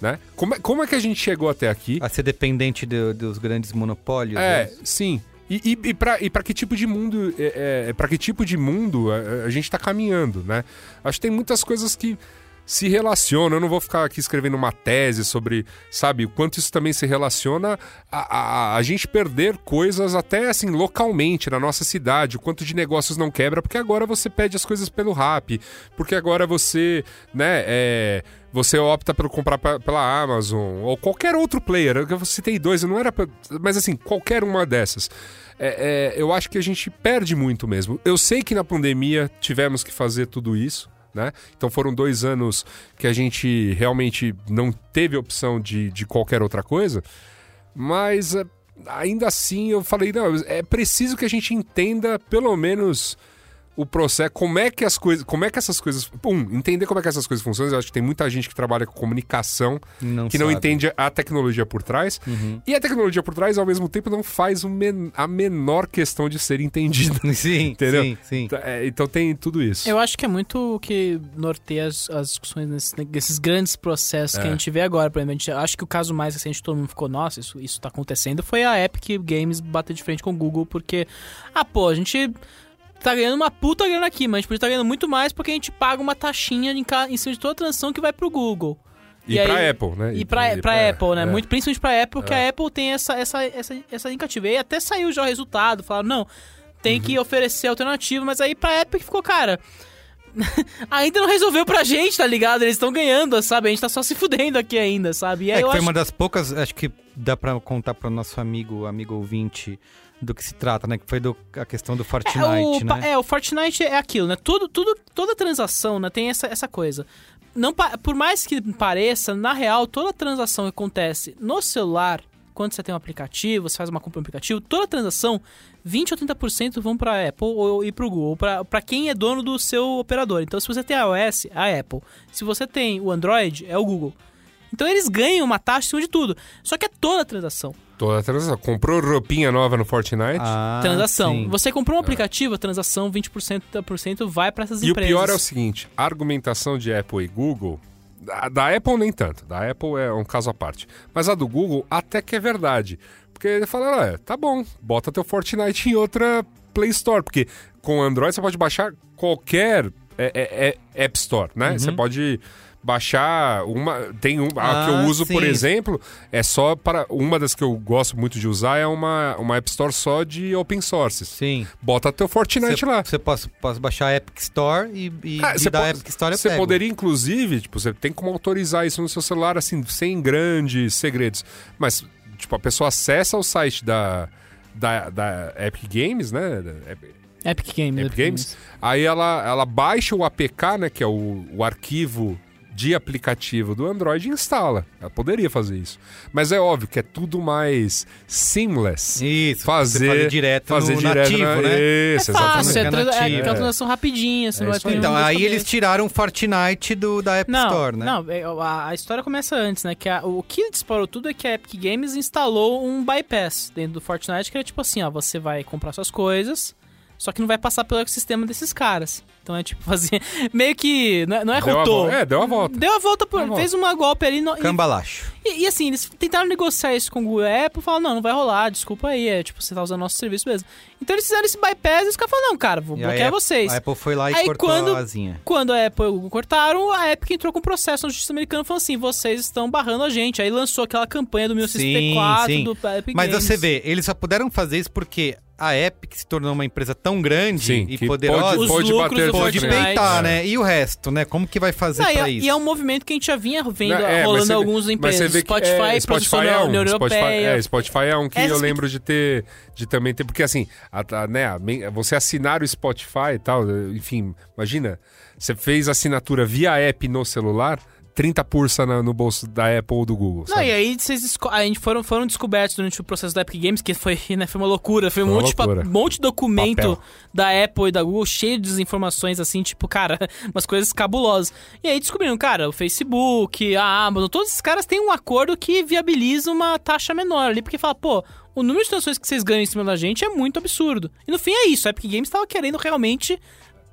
Speaker 2: né? Como, é- como é que a gente chegou até aqui?
Speaker 1: A ser dependente do- dos grandes monopólios.
Speaker 2: É,
Speaker 1: né?
Speaker 2: sim. E, e, e para que tipo de mundo é, é, para que tipo de mundo a, a gente tá caminhando, né? Acho que tem muitas coisas que se relacionam. Eu não vou ficar aqui escrevendo uma tese sobre, sabe, o quanto isso também se relaciona a, a, a gente perder coisas até assim localmente na nossa cidade, o quanto de negócios não quebra, porque agora você pede as coisas pelo rap, porque agora você, né, é, você opta por comprar pe- pela Amazon ou qualquer outro player. Eu citei dois, não era, pra- mas assim qualquer uma dessas. É, é, eu acho que a gente perde muito mesmo. Eu sei que na pandemia tivemos que fazer tudo isso. Né? Então foram dois anos que a gente realmente não teve opção de, de qualquer outra coisa, mas é, ainda assim eu falei, não, é preciso que a gente entenda pelo menos o processo, como é que as coisas, como é que essas coisas, um, entender como é que essas coisas funcionam. Eu acho que tem muita gente que trabalha com comunicação
Speaker 1: Não
Speaker 2: que não
Speaker 1: sabe.
Speaker 2: entende a tecnologia por trás.
Speaker 1: Uhum.
Speaker 2: E a tecnologia por trás, ao mesmo tempo, não faz men- a menor questão de ser entendida.
Speaker 1: Sim,
Speaker 2: Entendeu?
Speaker 1: sim, sim.
Speaker 2: Tá, é, Então tem tudo isso.
Speaker 3: Eu acho que é muito o que norteia as, as discussões nesses, nesses grandes processos que
Speaker 2: É.
Speaker 3: a gente vê agora. Por exemplo, a gente, acho que o caso mais recente que todo mundo ficou, nossa, isso, isso tá acontecendo, foi a Epic Games bater de frente com o Google, porque, ah, pô, a gente tá ganhando uma puta grana aqui, mas a gente podia estar ganhando muito mais porque a gente paga uma taxinha em, ca- em cima de toda a transação que vai pro Google.
Speaker 2: E,
Speaker 3: E
Speaker 2: pra
Speaker 3: aí-
Speaker 2: Apple, né?
Speaker 3: E pra, pra Apple, né?
Speaker 2: é.
Speaker 3: Muito, principalmente pra Apple, porque
Speaker 2: É.
Speaker 3: a Apple tem essa, essa, essa, essa indicativa. E aí até saiu já o resultado, falaram, não, tem que
Speaker 2: Uhum.
Speaker 3: oferecer alternativa, mas aí pra Epic ficou, cara. ainda não resolveu pra gente, tá ligado? Eles estão ganhando, sabe? A gente tá só se fudendo aqui ainda, sabe? E
Speaker 1: É que foi
Speaker 3: acho.
Speaker 1: uma das poucas, acho que dá pra contar pro nosso amigo, amigo ouvinte, do que se trata, né? Que foi do, a questão do
Speaker 3: É,
Speaker 1: Fortnite,
Speaker 3: o, pa-
Speaker 1: né?
Speaker 3: é, o Fortnite é aquilo, né? Tudo, tudo, toda transação né, tem essa, essa coisa. Não, por mais que pareça, na real, toda transação que acontece no celular, quando você tem um aplicativo, você faz uma compra no aplicativo, toda transação, 20 ou 30% vão para Apple ou, e para o Google, para quem é dono do seu operador. Então, se você tem iOS, a Apple. Se você tem o Android, é o Google. Então, eles ganham uma taxa em cima de tudo. Só que é toda transação.
Speaker 2: Toda a transação. Comprou roupinha nova no Fortnite.
Speaker 1: Ah,
Speaker 3: transação.
Speaker 1: sim.
Speaker 3: Você comprou um aplicativo, a transação 20%, 30% vai para essas
Speaker 2: e
Speaker 3: empresas.
Speaker 2: o pior é o seguinte: a argumentação de Apple e Google. Da, da Apple nem tanto. Da Apple é um caso à parte. Mas a do Google até que é verdade. Porque ele fala, ah, tá bom, bota teu Fortnite em outra Play Store. Porque com Android você pode baixar qualquer é, é, é App Store, né? Você pode baixar uma. Tem um. A que eu
Speaker 1: Ah,
Speaker 2: uso, por
Speaker 1: sim.
Speaker 2: exemplo, é só para. Uma das que eu gosto muito de usar é uma, uma App Store só de open sources.
Speaker 1: Sim.
Speaker 2: Bota teu Fortnite
Speaker 1: Você,
Speaker 2: lá.
Speaker 1: você pode, pode baixar a Epic Store e, e,
Speaker 2: Ah,
Speaker 1: e
Speaker 2: você
Speaker 1: da Epic Store
Speaker 2: Você poderia, inclusive, tipo, você tem como autorizar isso no seu celular, assim, sem grandes segredos. Mas, tipo, a pessoa acessa o site da, da, da Epic Games, né? Da Epic,
Speaker 3: Epic Games.
Speaker 2: Epic Games. Aí ela, ela baixa o APK, né? Que é o, o arquivo de aplicativo do Android e instala. Ela poderia fazer isso. Mas é óbvio que é tudo mais seamless.
Speaker 1: Isso,
Speaker 2: Fazer,
Speaker 1: direto
Speaker 2: fazer
Speaker 1: no
Speaker 2: direto
Speaker 1: nativo,
Speaker 2: na...
Speaker 1: né?
Speaker 2: Isso,
Speaker 3: É fácil, é, tra- é
Speaker 2: É.
Speaker 3: transação rapidinha, você
Speaker 2: É
Speaker 3: não vai ter
Speaker 1: Então, aí eles tiraram o Fortnite do, da App
Speaker 3: não,
Speaker 1: Store, né?
Speaker 3: Não, é, a, a história começa antes, né? Que a- o que disparou tudo é que a Epic Games instalou um bypass dentro do Fortnite, que é tipo assim, ó, você vai comprar suas coisas, só que não vai passar pelo ecossistema desses caras. Então é tipo fazer. Meio que. Não é, não é
Speaker 2: Deu
Speaker 3: rotou.
Speaker 2: volta. É, deu a volta.
Speaker 3: Deu a volta, por,
Speaker 2: Deu a
Speaker 3: fez uma golpe ali. No,
Speaker 1: Cambalacho.
Speaker 3: e, e assim, eles tentaram negociar isso com o Google e a Apple, falaram, não, não vai rolar, desculpa aí, é tipo, você tá usando nosso serviço mesmo. Então eles fizeram esse bypass e os caras falaram, não, cara, vou
Speaker 1: E
Speaker 3: bloquear
Speaker 1: a-
Speaker 3: vocês.
Speaker 1: A Apple foi lá e
Speaker 3: Aí
Speaker 1: cortou
Speaker 3: quando-
Speaker 1: a asinha.
Speaker 3: Quando a Apple e o Google cortaram, a Epic entrou com um processo na justiça americana falando assim: vocês estão barrando a gente. Aí lançou aquela campanha do 1964
Speaker 1: sim.
Speaker 3: do Epic
Speaker 1: Mas
Speaker 3: Games.
Speaker 1: você vê, eles só puderam fazer isso porque a Epic se tornou uma empresa tão grande
Speaker 2: Sim,
Speaker 1: e
Speaker 2: que
Speaker 1: poderosa,
Speaker 3: Os
Speaker 2: pode
Speaker 3: lucros
Speaker 2: bater
Speaker 1: pode peitar,
Speaker 2: É.
Speaker 1: né? E o resto, né? Como que vai fazer
Speaker 3: Não, e,
Speaker 1: pra
Speaker 3: é,
Speaker 1: isso?
Speaker 3: e é um movimento que a gente já vinha vendo
Speaker 2: Não, é,
Speaker 3: rolando algumas
Speaker 2: mas
Speaker 3: empresas.
Speaker 2: você vê que,
Speaker 3: Spotify,
Speaker 2: é, Spotify é um,
Speaker 3: União
Speaker 2: Spotify,
Speaker 3: Europeia.
Speaker 2: é, Spotify é um que
Speaker 3: Essas
Speaker 2: eu
Speaker 3: que-
Speaker 2: lembro de ter, de também ter, porque assim, a- a- né, a você assinar o Spotify e tal, enfim, imagina, você fez assinatura via app no celular, 30 pursa na- no bolso da Apple ou do Google,
Speaker 3: Não,
Speaker 2: sabe?
Speaker 3: e aí vocês a gente foram, foram descobertos durante o processo da Epic Games, que foi, né, foi uma loucura. Foi um
Speaker 2: Foi uma
Speaker 3: monte, de
Speaker 2: loucura.
Speaker 3: monte de documento
Speaker 2: Papel.
Speaker 3: da Apple e da Google cheio de desinformações, assim, tipo, cara, umas coisas cabulosas. E aí descobriram, cara, o Facebook, a Amazon, todos esses caras têm um acordo que viabiliza uma taxa menor ali, porque fala, pô, o número de transações que vocês ganham em cima da gente é muito absurdo. E no fim é isso, a Epic Games estava querendo realmente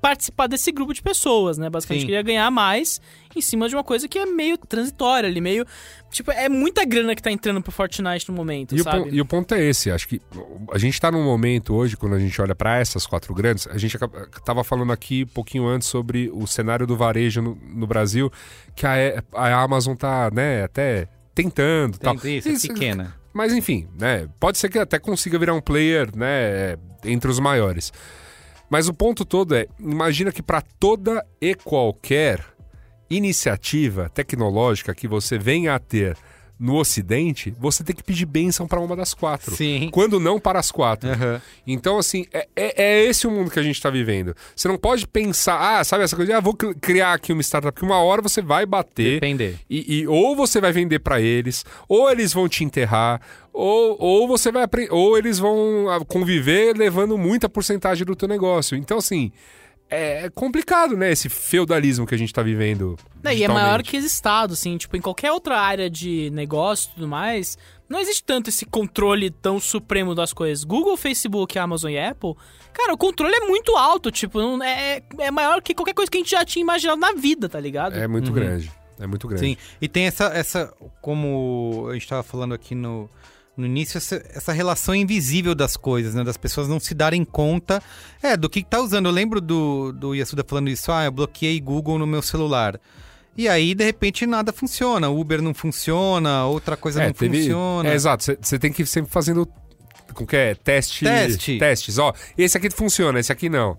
Speaker 3: participar desse grupo de pessoas, né? Basicamente
Speaker 1: Sim.
Speaker 3: queria ganhar mais em cima de uma coisa que é meio transitória ali, meio... Tipo, é muita grana que tá entrando pro Fortnite no momento,
Speaker 2: E o,
Speaker 3: sabe?
Speaker 2: pon- e o ponto é esse, acho que a gente tá num momento hoje, quando a gente olha para essas quatro grandes, a gente acaba- tava falando aqui um pouquinho antes sobre o cenário do varejo no, no Brasil, que a, a Amazon tá, né, até tentando tal.
Speaker 1: Tem isso, é pequena.
Speaker 2: Mas enfim, né? Pode ser que até consiga virar um player, né? Entre os maiores. Mas o ponto todo é, imagina que para toda e qualquer iniciativa tecnológica que você venha a ter no Ocidente, você tem que pedir bênção para uma das quatro.
Speaker 1: Sim.
Speaker 2: Quando não para as quatro.
Speaker 1: Aham.
Speaker 2: Então, assim, é, é- é esse o mundo que a gente tá vivendo. Você não pode pensar, ah, sabe essa coisa, ah, vou cri- criar aqui uma startup, porque uma hora você vai bater.
Speaker 1: Depender.
Speaker 2: E, e ou você vai vender pra eles, ou eles vão te enterrar, ou, ou você vai ou eles vão ah, conviver levando muita porcentagem do teu negócio. Então, assim, é complicado, né? Esse feudalismo que a gente tá vivendo.
Speaker 3: Não, e é maior que esse estado, assim, tipo, em qualquer outra área de negócio e tudo mais, não existe tanto esse controle tão supremo das coisas. Google, Facebook, Amazon e Apple, cara, o controle é muito alto, tipo, não, é, é maior que qualquer coisa que a gente já tinha imaginado na vida, tá ligado?
Speaker 2: É muito grande. É muito grande.
Speaker 1: Sim, e tem essa, essa como a gente estava falando aqui no, no início, essa, essa relação invisível das coisas, né? Das pessoas não se darem conta é, do que tá usando. Eu lembro do, do Yasuda falando isso, ah, eu bloqueei Google no meu celular. E aí, de repente, nada funciona. Uber não funciona, outra coisa não
Speaker 2: teve-
Speaker 1: funciona.
Speaker 2: É, exato. Você tem que ir sempre fazendo. Como que é? Teste.
Speaker 1: Teste.
Speaker 2: Testes. Ó, esse aqui funciona, esse aqui não.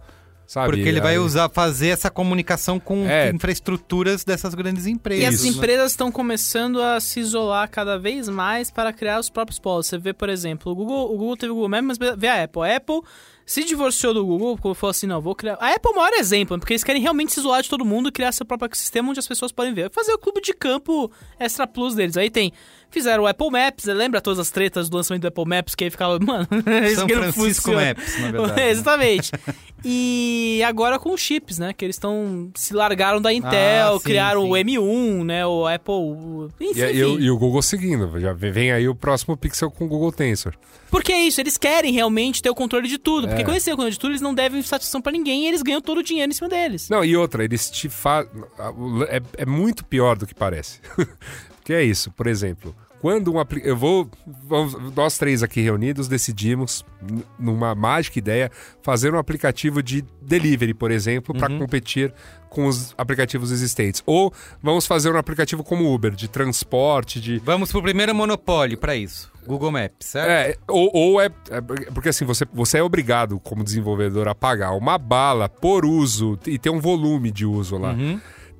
Speaker 2: Sabe?
Speaker 1: Porque ele vai usar, fazer essa comunicação com
Speaker 2: É.
Speaker 1: infraestruturas dessas grandes empresas.
Speaker 3: E as empresas estão começando a se isolar cada vez mais para criar os próprios polos. Você vê, por exemplo, o Google, o Google teve o Google Maps, mas vê a Apple. A Apple se divorciou do Google, porque falou assim, não, vou criar... A Apple é o maior exemplo, porque eles querem realmente se isolar de todo mundo e criar seu próprio ecossistema onde as pessoas podem ver. Fazer o clube de campo Extra Plus deles. Aí tem... Fizeram o Apple Maps, lembra todas as tretas do lançamento do Apple Maps, que aí ficava, mano,
Speaker 1: São Francisco. Maps, na verdade. né?
Speaker 3: Exatamente. E agora com os chips, né? Que eles estão se largaram da Intel,
Speaker 1: Ah, sim,
Speaker 3: criaram
Speaker 1: sim.
Speaker 3: o M1, né? O Apple. Enfim.
Speaker 2: E, e o- e o Google seguindo. Já vem aí o próximo Pixel com o Google Tensor.
Speaker 3: Porque é isso, eles querem realmente ter o controle de tudo. Porque
Speaker 2: É.
Speaker 3: quando eles têm o controle de tudo, eles não devem satisfação pra ninguém e eles ganham todo o dinheiro em cima deles.
Speaker 2: Não, e outra, eles te fazem. É, é muito pior do que parece. Porque é isso, por exemplo. Quando um aplicativo. Eu vou. Vamos, nós três aqui reunidos decidimos, numa mágica ideia, fazer um aplicativo de delivery, por exemplo, para competir com os aplicativos existentes. Ou vamos fazer um aplicativo como Uber, de transporte, de.
Speaker 1: Vamos pro primeiro monopólio para isso. Google Maps, certo?
Speaker 2: É, ou, ou é, é- Porque assim, você, você é obrigado, como desenvolvedor, a pagar uma bala por uso e ter um volume de uso lá.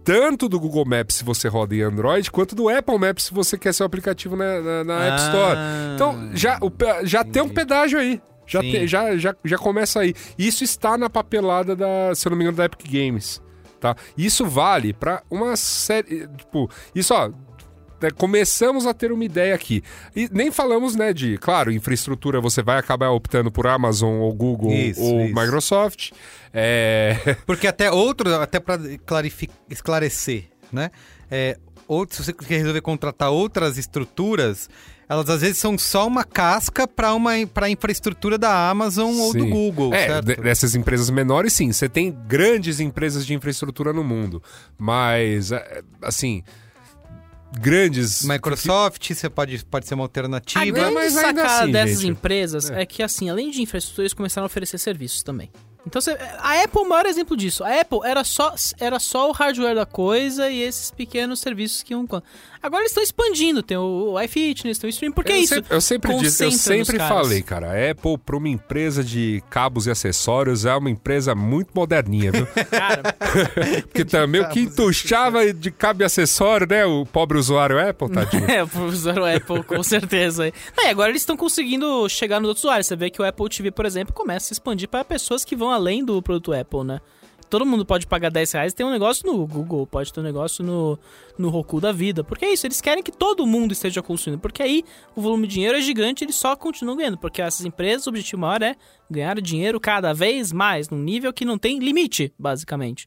Speaker 2: Tanto do Google Maps se você roda em Android, quanto do Apple Maps se você quer seu aplicativo na, na- na App
Speaker 1: Ah,
Speaker 2: Store. Então, já, o já tem um pedágio aí. Já, tem- já, já, já começa aí. Isso está na papelada da, se eu não me engano, da Epic Games. Tá? Isso vale para uma série. Tipo, isso, ó. Né, começamos a ter uma ideia aqui. E nem falamos, né, de, claro, infraestrutura, você vai acabar optando por Amazon ou Google
Speaker 1: Isso,
Speaker 2: ou
Speaker 1: isso.
Speaker 2: Microsoft. É,
Speaker 1: Porque até outro, até para esclarecer, né? É, outro, se você quer resolver contratar outras estruturas, elas às vezes são só uma casca para uma para infraestrutura da Amazon ou do
Speaker 2: Sim.
Speaker 1: Google,
Speaker 2: É,
Speaker 1: certo?
Speaker 2: de- dessas empresas menores, sim. Você tem grandes empresas de infraestrutura no mundo. Mas, é, assim, grandes.
Speaker 1: Microsoft, você pode, pode ser uma
Speaker 3: A
Speaker 1: alternativa.
Speaker 3: grande
Speaker 2: mas ainda
Speaker 3: sacada
Speaker 2: assim,
Speaker 3: dessas
Speaker 2: gente.
Speaker 3: empresas é. que, assim, além de infraestrutura, eles começaram a oferecer serviços também. Então, você- a Apple é o maior exemplo disso. A Apple era só, era só o hardware da coisa e esses pequenos serviços que iam... Agora eles estão expandindo, tem o, iFitness, tem o Stream, porque
Speaker 2: eu
Speaker 3: é isso.
Speaker 2: Sempre, eu sempre disse, eu sempre falei, cara, a Apple, para uma empresa de cabos e acessórios, é uma empresa muito moderninha, viu?
Speaker 3: Cara,
Speaker 2: Porque também o que entuchava de cabo e acessório, né? O pobre usuário Apple, tadinho.
Speaker 3: é, o professor Apple, com certeza. Não, e agora eles estão conseguindo chegar nos outros usuários. Você vê que o Apple TV, por exemplo, começa a se expandir para pessoas que vão além do produto Apple, né? Todo mundo pode pagar 10 reais tem um negócio no Google, pode ter um negócio no, no Roku da vida. Porque é isso, eles querem que todo mundo esteja consumindo. Porque aí o volume de dinheiro é gigante e eles só continuam ganhando. Porque essas empresas, o objetivo maior é ganhar dinheiro cada vez mais, num nível que não tem limite, basicamente.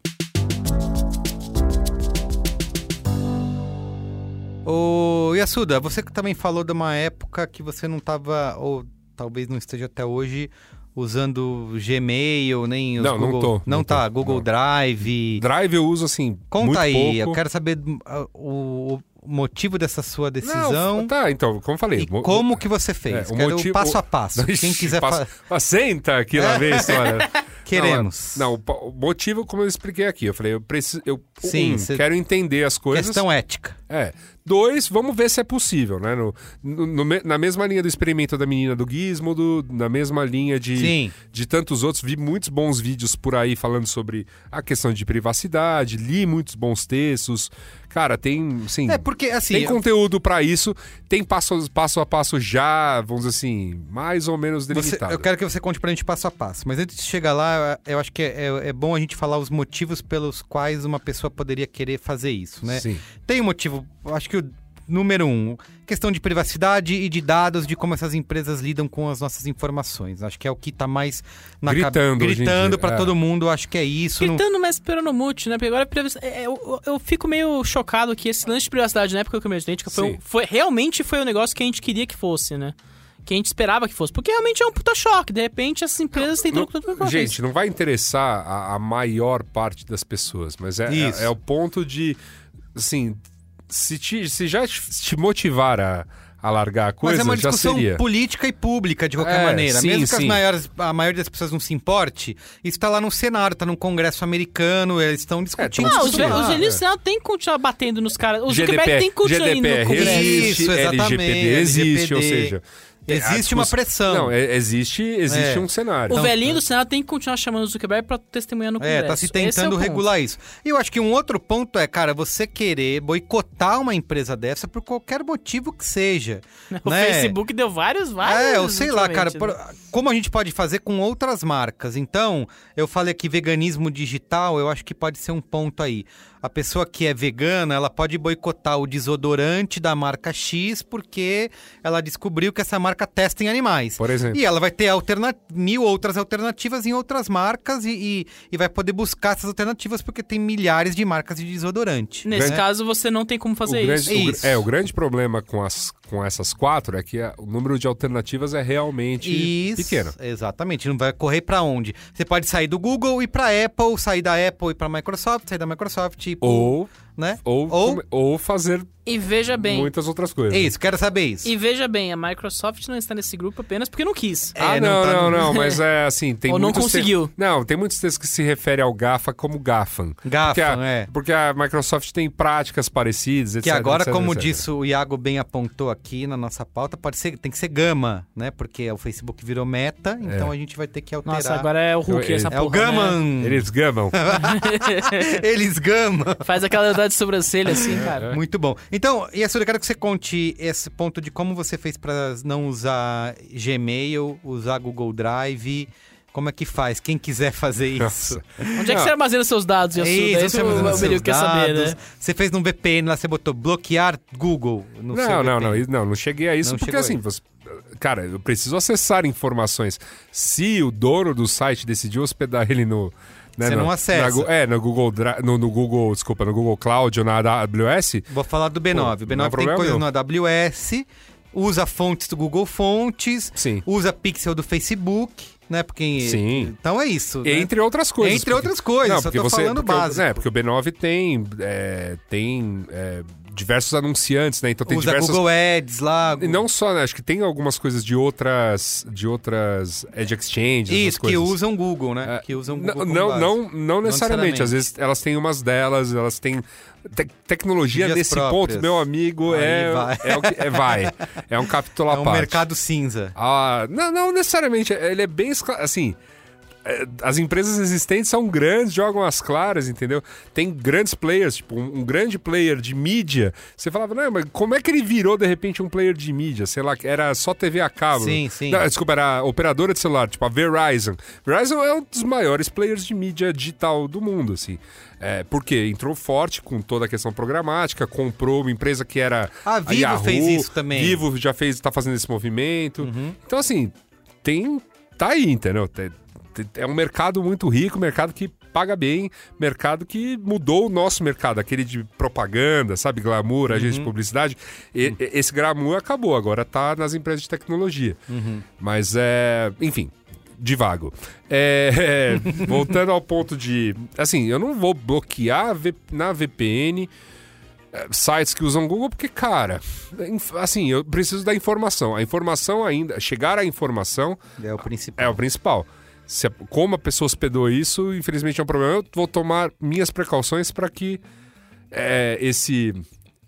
Speaker 1: Ô, Yasuda, você também falou de uma época que você não estava, ou talvez não esteja até hoje, usando Gmail, nem os
Speaker 2: Não, não
Speaker 1: Google...
Speaker 2: tô,
Speaker 1: Não,
Speaker 2: não
Speaker 1: tá,
Speaker 2: tô,
Speaker 1: Google
Speaker 2: não.
Speaker 1: Drive.
Speaker 2: Drive eu uso assim.
Speaker 1: Conta aí,
Speaker 2: pouco.
Speaker 1: eu quero saber ah, o, motivo dessa sua decisão
Speaker 2: Não, tá, então, como eu falei.
Speaker 1: e
Speaker 2: mo-
Speaker 1: como que você fez.
Speaker 2: É, o
Speaker 1: quero
Speaker 2: motivo-
Speaker 1: passo a passo. Quem
Speaker 2: Ixi,
Speaker 1: quiser
Speaker 2: passa-
Speaker 1: fa-
Speaker 2: Senta aqui lá ver a história.
Speaker 1: Queremos.
Speaker 2: Não, não, o motivo, como eu expliquei aqui, eu falei, eu preciso. Eu,
Speaker 1: Sim,
Speaker 2: um,
Speaker 1: cê-
Speaker 2: quero entender as coisas.
Speaker 1: Questão ética.
Speaker 2: É. Dois, vamos ver se é possível, né? No, no- no na mesma linha do experimento da menina do Gizmodo, na mesma linha de,
Speaker 1: Sim.
Speaker 2: de tantos outros, vi muitos bons vídeos por aí falando sobre a questão de privacidade, li muitos bons textos. Cara, tem, sim,
Speaker 1: É, porque assim.
Speaker 2: tem conteúdo pra isso, tem passo, passo a passo já, vamos dizer assim, mais ou menos
Speaker 1: Você-
Speaker 2: delimitado.
Speaker 1: eu quero que você conte pra gente passo a passo. Mas antes de chegar lá, eu eu acho que é, é- é bom a gente falar os motivos pelos quais uma pessoa poderia querer fazer isso, né?
Speaker 2: Sim.
Speaker 1: Tem um motivo, eu acho que o número um, questão de privacidade e de dados, de como essas empresas lidam com as nossas informações. Acho que é o que tá mais na cabe-
Speaker 2: Gritando em
Speaker 1: gritando
Speaker 2: dia,
Speaker 1: pra
Speaker 2: é.
Speaker 1: todo mundo. Acho que é isso. não-
Speaker 3: Gritando, mas esperando muito, né? Porque agora é, é, eu, eu fico meio chocado que esse lance de privacidade na época do Cambridge Analytica foi,
Speaker 2: Sim.
Speaker 3: um- foi realmente foi o negócio que a gente queria que fosse, né? Que a gente esperava que fosse. Porque realmente é um puta choque. De repente, essas empresas têm
Speaker 2: Não-
Speaker 3: tudo tudo
Speaker 2: gente, não vai interessar a, a maior parte das pessoas, mas é, é, é o ponto de, assim, se, te- se já te motivar a, a largar a
Speaker 1: Mas
Speaker 2: coisa,
Speaker 1: é uma
Speaker 2: já
Speaker 1: discussão
Speaker 2: seria.
Speaker 1: política e pública, de qualquer
Speaker 2: É,
Speaker 1: maneira.
Speaker 2: sim,
Speaker 1: Mesmo que as
Speaker 2: sim.
Speaker 1: maiores, a maioria das pessoas não se importe, isso tá lá no Senado, tá no Congresso americano, eles estão discutindo
Speaker 2: tão
Speaker 3: Não, os, os velhos
Speaker 2: é.
Speaker 3: Senado tem que continuar batendo nos caras. O Zuckerberg
Speaker 2: GDPR,
Speaker 3: tem que continuar indo no
Speaker 2: GDPR
Speaker 3: Congresso.
Speaker 2: existe,
Speaker 1: Isso, exatamente,
Speaker 2: LGPD existe, ou
Speaker 1: LGPD.
Speaker 2: seja... a
Speaker 1: Existe uma
Speaker 2: discuss-
Speaker 1: pressão.
Speaker 2: Não, é- existe, existe
Speaker 1: É.
Speaker 2: um cenário.
Speaker 3: O velhinho do Senado tem que continuar chamando o Zuckerberg pra testemunhar no Congresso.
Speaker 1: É, tá se
Speaker 3: Esse é o
Speaker 1: tentando
Speaker 3: ponto.
Speaker 1: regular isso. E eu acho que um outro ponto é, cara, você querer boicotar uma empresa dessa por qualquer motivo que seja.
Speaker 3: O
Speaker 1: né?
Speaker 3: Facebook deu vários, vários.
Speaker 1: É, eu sei lá, cara,
Speaker 3: ultimamente,
Speaker 1: por-
Speaker 3: né?
Speaker 1: como a gente pode fazer com outras marcas. Então, eu falei aqui veganismo digital, eu acho que pode ser um ponto aí. A pessoa que é vegana, ela pode boicotar o desodorante da marca X porque ela descobriu que essa marca testa em animais.
Speaker 2: Por exemplo.
Speaker 1: E ela vai ter alterna- mil outras alternativas em outras marcas e, e- e vai poder buscar essas alternativas porque tem milhares de marcas de desodorante.
Speaker 3: Nesse
Speaker 1: né?
Speaker 3: caso, você não tem como fazer
Speaker 2: o grande,
Speaker 3: isso.
Speaker 2: o
Speaker 1: Isso.
Speaker 2: é, o grande problema com, as, com essas quatro é que o número de alternativas é realmente
Speaker 1: Isso,
Speaker 2: pequeno.
Speaker 1: Exatamente. Não vai correr pra onde? Você pode sair do Google e pra Apple, sair da Apple e pra Microsoft, sair da Microsoft e pro-
Speaker 2: Ou,
Speaker 1: né?
Speaker 2: ou,
Speaker 1: Ou-
Speaker 2: ou fazer
Speaker 3: E veja bem.
Speaker 2: muitas outras coisas.
Speaker 1: É isso, quero saber isso.
Speaker 3: E veja bem, a Microsoft não está nesse grupo apenas porque não quis.
Speaker 2: Ah,
Speaker 1: É,
Speaker 2: não,
Speaker 1: não tá
Speaker 2: não,
Speaker 1: no-
Speaker 2: não, mas é assim, tem
Speaker 3: Ou não conseguiu.
Speaker 2: textos- Não, tem muitos textos que se referem ao GAFA como GAFAM.
Speaker 1: GAFAM,
Speaker 2: porque a,
Speaker 1: é.
Speaker 2: Porque a Microsoft tem práticas parecidas, etc.
Speaker 1: Que agora,
Speaker 2: etc,
Speaker 1: como
Speaker 2: etc.
Speaker 1: disse o Iago bem apontou aqui na nossa pauta, pode ser, tem que ser gama, né? Porque o Facebook virou meta, então a gente vai ter que alterar.
Speaker 3: Nossa, agora é o Hulk
Speaker 2: Eu-
Speaker 3: essa
Speaker 1: é o
Speaker 3: porra, né?
Speaker 1: Gaman!
Speaker 2: Eles gamam.
Speaker 1: Eles gama!
Speaker 3: Faz aquela de sobrancelha assim, cara.
Speaker 1: Muito bom. Então, Yasuda, eu quero que você conte esse ponto de como você fez pra não usar Gmail, usar Google Drive. Como é que faz? Quem quiser fazer isso.
Speaker 2: Nossa.
Speaker 3: Onde é que você armazena seus dados, Yasuda?
Speaker 1: Isso,
Speaker 3: Isso
Speaker 1: você
Speaker 3: o Emílio
Speaker 1: seus
Speaker 3: quer saber,
Speaker 1: dados.
Speaker 3: né?
Speaker 1: Você fez num VPN lá, você botou bloquear Google no seu
Speaker 2: Não, não,
Speaker 1: VPN.
Speaker 2: não, não, não cheguei a isso,
Speaker 1: Não
Speaker 2: porque
Speaker 1: chegou
Speaker 2: assim, você- cara, eu preciso acessar informações. Se o dono do site decidiu hospedar ele no. Né,
Speaker 1: Você
Speaker 2: no-
Speaker 1: não acessa.
Speaker 2: na é, no Google, no, no Google, desculpa, no Google Cloud ou na AWS.
Speaker 1: Vou falar do B9.
Speaker 2: Pô,
Speaker 1: o
Speaker 2: não é
Speaker 1: B9 tem coisas no AWS, usa fontes do Google Fontes,
Speaker 2: Sim.
Speaker 1: usa pixel do Facebook, né? Porque
Speaker 2: Sim.
Speaker 1: então é isso. né?
Speaker 2: Entre outras coisas.
Speaker 1: Entre outras coisas, só
Speaker 2: porque
Speaker 1: tô
Speaker 2: você,
Speaker 1: falando
Speaker 2: porque o-
Speaker 1: básico.
Speaker 2: É, porque o B9 tem, é, tem é, diversos anunciantes, né? Então tem
Speaker 1: Usa
Speaker 2: diversas
Speaker 1: Google Ads lá.
Speaker 2: E não só, né? Acho que tem algumas coisas de outras de outras edge exchanges,
Speaker 1: Isso, que usam Google, né?
Speaker 2: É,
Speaker 1: que usam
Speaker 2: não,
Speaker 1: Google
Speaker 2: não,
Speaker 1: base.
Speaker 2: não, não necessariamente. Às vezes elas têm umas delas, elas têm te- tecnologia nesse
Speaker 1: próprias.
Speaker 2: ponto, meu amigo,
Speaker 1: Aí
Speaker 2: é,
Speaker 1: vai.
Speaker 2: é que é, vai. É um capítulo à
Speaker 1: É um
Speaker 2: parte.
Speaker 1: mercado cinza.
Speaker 2: Ah, não, não necessariamente. Ele é bem assim. É, As empresas existentes são grandes, jogam as claras, entendeu? Tem grandes players, tipo, um, um grande player de mídia. Você falava, não, mas como é que ele virou de repente um player de mídia? Sei lá, era só TV a cabo.
Speaker 1: Sim, sim.
Speaker 2: Não, desculpa, era a operadora de celular, tipo a Verizon. Verizon é um dos maiores players de mídia digital do mundo, assim. É, porque entrou forte com toda a questão programática, comprou uma empresa que era.
Speaker 1: A Vivo
Speaker 2: Yahoo,
Speaker 1: fez isso também. Uhum.
Speaker 2: Vivo já fez, tá fazendo esse movimento. Então, assim, tem. Tá aí, entendeu? Tem- É um mercado muito rico, mercado que paga bem, mercado que mudou o nosso mercado, aquele de propaganda, sabe? Glamour, agência
Speaker 1: Uhum.
Speaker 2: de publicidade. E- e- esse glamour acabou, agora tá nas empresas de tecnologia.
Speaker 1: Uhum.
Speaker 2: Mas é. Enfim. Divago. É, é, voltando ao ponto de. Assim, eu não vou bloquear na VPN é, sites que usam Google, porque, cara, assim, eu preciso da informação. A informação ainda. Chegar à informação
Speaker 1: É o principal.
Speaker 2: é o principal. Se a- como a pessoa hospedou isso, infelizmente é um problema. Eu vou tomar minhas precauções para que é, esse,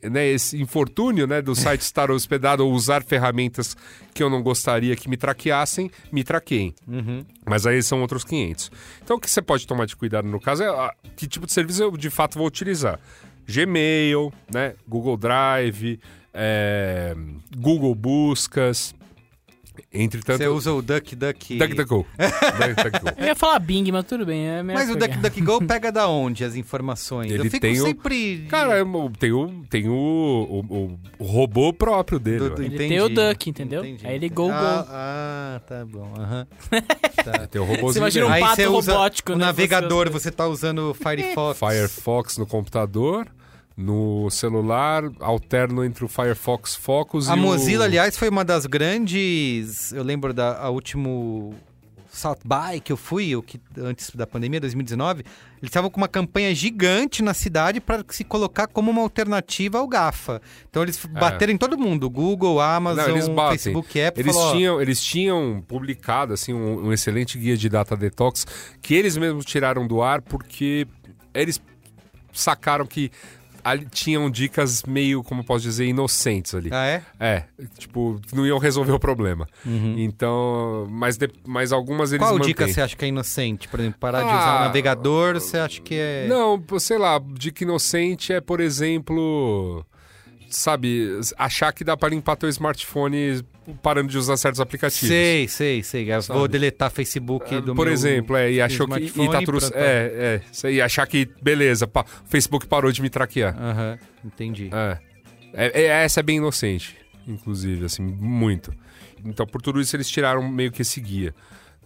Speaker 2: né, esse infortúnio né, do site estar hospedado ou usar ferramentas que eu não gostaria que me traqueassem, me traqueiem. Mas aí são outros 500. Então o que você pode tomar de cuidado no caso é ah, que tipo de serviço eu de fato vou utilizar. Gmail, né, Google Drive, é, Google Buscas, entre tanto...
Speaker 1: Você usa o DuckDuck...
Speaker 2: DuckDuckGo. DuckDuckGo.
Speaker 3: Eu ia falar Bing, mas tudo bem. É
Speaker 1: Mas o
Speaker 3: coisa.
Speaker 1: DuckDuckGo pega da onde as informações?
Speaker 2: Ele
Speaker 1: eu fico
Speaker 2: tem o-
Speaker 1: sempre...
Speaker 2: Cara, é tem o, tem o, o, o- o robô próprio dele.
Speaker 1: Do-
Speaker 3: Ele tem o Duck, entendeu?
Speaker 1: Entendi.
Speaker 3: Aí ele go,
Speaker 1: ah,
Speaker 3: go.
Speaker 1: Ah, tá bom. aham.
Speaker 2: Tem o robôzinho
Speaker 3: Você imagina um
Speaker 2: dele.
Speaker 3: Pato robótico,
Speaker 1: o
Speaker 3: né?
Speaker 1: navegador,
Speaker 3: Você-
Speaker 1: você tá usando o Firefox.
Speaker 2: Firefox no computador, no celular, alterno entre o Firefox Focus
Speaker 1: A
Speaker 2: e
Speaker 1: Mozilla,
Speaker 2: o...
Speaker 1: aliás, foi uma das grandes. Eu lembro da a último South By que eu fui, o que antes da pandemia, 2019. Eles estavam com uma campanha gigante na cidade para se colocar como uma alternativa ao GAFA. Então eles bateram em todo mundo: Google, Amazon,
Speaker 2: É. Não, eles batem.
Speaker 1: Facebook, Apple.
Speaker 2: Eles
Speaker 1: falou,
Speaker 2: tinham, eles tinham publicado assim, um, um excelente guia de data detox que eles mesmos tiraram do ar porque eles sacaram que ali tinham dicas meio, como posso dizer, inocentes ali.
Speaker 1: Ah, é?
Speaker 2: É, tipo, não iam resolver o problema. Então, mas, de- mas algumas eles
Speaker 1: Qual
Speaker 2: mantêm.
Speaker 1: dica você acha que é inocente? Por exemplo, parar de
Speaker 2: Ah,
Speaker 1: usar o navegador, você acha que é.
Speaker 2: Não, sei lá, dica inocente é, por exemplo, sabe, achar que dá pra limpar teu smartphone parando de usar certos aplicativos.
Speaker 1: Sei, sei, sei. Eu vou
Speaker 2: Sabe?
Speaker 1: deletar Facebook
Speaker 2: É,
Speaker 1: do
Speaker 2: Por
Speaker 1: meu
Speaker 2: exemplo, é, e achou que e tá tudo,
Speaker 1: pra-
Speaker 2: é, é, aí, achar que beleza, pá, o Facebook parou de me traquear.
Speaker 1: Aham, entendi.
Speaker 2: É. É, é- essa é bem inocente, inclusive, assim, muito. Então, por tudo isso, eles tiraram meio que esse guia,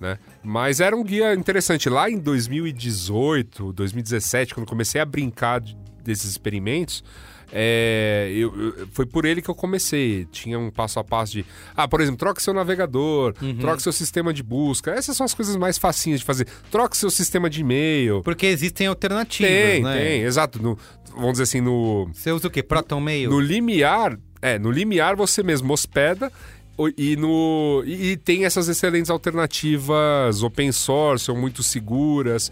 Speaker 2: né? Mas era um guia interessante. Lá em 2018, 2017, quando comecei a brincar de- desses experimentos, é, eu- eu- foi por ele que eu comecei. Tinha um passo a passo de, ah, por exemplo, troque seu navegador, troque seu sistema de busca. Essas são as coisas mais facinhas de fazer. Troque seu sistema de e-mail.
Speaker 1: Porque existem alternativas,
Speaker 2: Tem,
Speaker 1: né?
Speaker 2: tem, exato. No- vamos dizer assim, no,
Speaker 1: Você usa o quê? Proton Mail?
Speaker 2: no limiar, é, no limiar você mesmo hospeda e no e, e tem essas excelentes alternativas open source ou muito seguras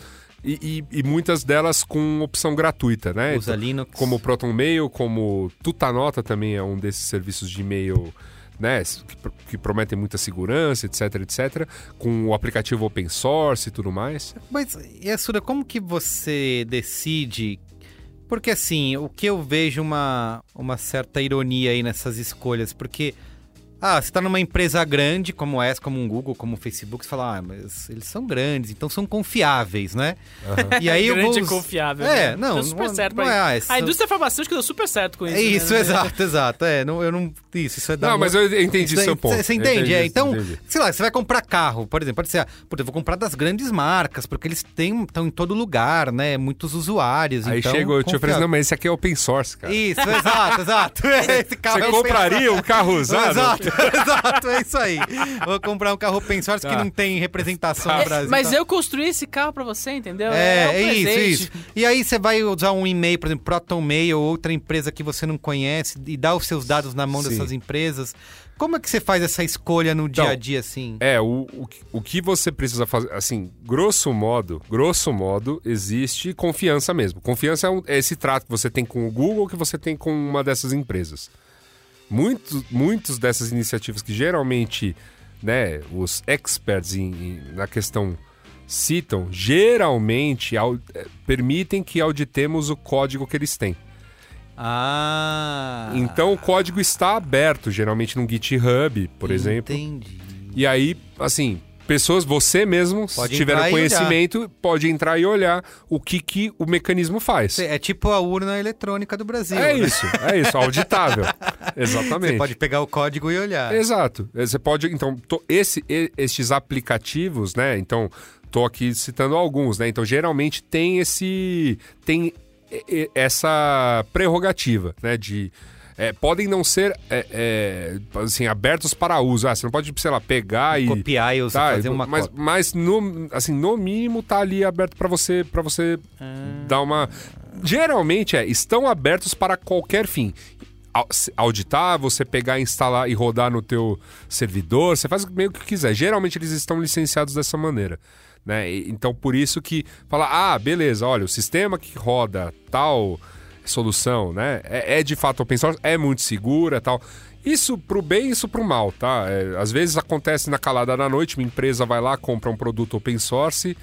Speaker 2: e, e- e muitas delas com opção gratuita, né?
Speaker 1: Usa
Speaker 2: Então,
Speaker 1: Linux.
Speaker 2: como o Proton Mail, como Tutanota também é um desses serviços de e-mail né, que, que prometem muita segurança, etc, etc, com o aplicativo open source e tudo mais.
Speaker 1: Mas, Yasuda, como que você decide? Porque, assim, o que eu vejo uma, uma certa ironia aí nessas escolhas, porque... Ah, você tá numa empresa grande, como essa, como um Google, como o Facebook, você fala, ah, mas eles são grandes, então são confiáveis, né? E aí eu vou...
Speaker 3: Grande e confiável.
Speaker 1: É,
Speaker 3: né?
Speaker 1: não,
Speaker 3: Deu super
Speaker 1: não-
Speaker 3: certo
Speaker 1: não
Speaker 3: pra
Speaker 1: é,
Speaker 3: isso. A indústria farmacêutica deu super certo com isso.
Speaker 1: É isso,
Speaker 3: né?
Speaker 1: exato, exato. É, não, eu não. Isso, isso é dar
Speaker 2: Não,
Speaker 1: uma-
Speaker 2: mas eu entendi
Speaker 1: Isso
Speaker 2: seu
Speaker 1: aí,
Speaker 2: ponto.
Speaker 1: Você entende?
Speaker 2: entendi
Speaker 1: é, então,
Speaker 2: entendi.
Speaker 1: sei lá, você vai comprar carro, por exemplo, pode ser, ah, puta, eu vou comprar das grandes marcas, porque eles têm estão em todo lugar, né? Muitos usuários.
Speaker 2: Aí
Speaker 1: então,
Speaker 2: chegou, eu te ofereci, não, mas esse aqui é open source, cara.
Speaker 1: Isso, exato, exato. Esse carro
Speaker 2: Você
Speaker 1: é
Speaker 2: compraria um carro usado?
Speaker 1: Exato, Exato, é isso aí. Vou comprar um carro open source que
Speaker 2: Tá.
Speaker 1: não tem representação no
Speaker 3: É,
Speaker 1: Brasil.
Speaker 3: mas
Speaker 1: tá?
Speaker 3: eu construí esse carro pra você, entendeu?
Speaker 1: É,
Speaker 3: um
Speaker 1: é isso, isso. E aí você vai usar um e-mail, por exemplo, ProtonMail ou outra empresa que você não conhece e dá os seus dados na mão
Speaker 2: Sim.
Speaker 1: dessas empresas. Como é que você faz essa escolha no dia a
Speaker 2: Então,
Speaker 1: dia, assim?
Speaker 2: É, o, o, que- o que você precisa fazer, assim, grosso modo, grosso modo, existe confiança mesmo. Confiança é, um- é esse trato que você tem com o Google, que você tem com uma dessas empresas. Muitos, muitos dessas iniciativas que geralmente, né, os experts em- em- na questão citam, geralmente au- eh, permitem que auditemos o código que eles têm.
Speaker 1: Ah.
Speaker 2: Então o código está aberto, geralmente no GitHub, por exemplo.
Speaker 1: Entendi.
Speaker 2: E aí, assim, pessoas, você mesmo,
Speaker 1: Pode
Speaker 2: se tiver conhecimento, pode entrar e olhar o que, que o mecanismo faz.
Speaker 1: É tipo a urna eletrônica do Brasil.
Speaker 2: É
Speaker 1: né?
Speaker 2: isso, é isso, auditável. Exatamente.
Speaker 1: Você pode pegar o código e olhar.
Speaker 2: Exato. Você pode, então, to- esse, e- estes aplicativos, né? Então, tô aqui citando alguns, né? Então, geralmente tem esse, tem essa prerrogativa, né? De é, podem não ser é, é, assim abertos para uso. Ah, você não pode, sei lá, pegar e
Speaker 1: Copiar e
Speaker 2: Tá,
Speaker 1: fazer uma
Speaker 2: mas,
Speaker 1: cópia.
Speaker 2: mas no, assim, no mínimo tá ali aberto para você para você
Speaker 1: Ah.
Speaker 2: dar uma geralmente é estão abertos para qualquer fim auditar você pegar instalar e rodar no teu servidor você faz meio que quiser geralmente eles estão licenciados dessa maneira né E- então por isso que fala ah beleza olha o sistema que roda tal solução, né? É, é de fato open source, é muito segura tal. Isso pro bem, isso pro mal, tá? É, às vezes acontece na calada da noite, uma empresa vai lá, compra um produto open source,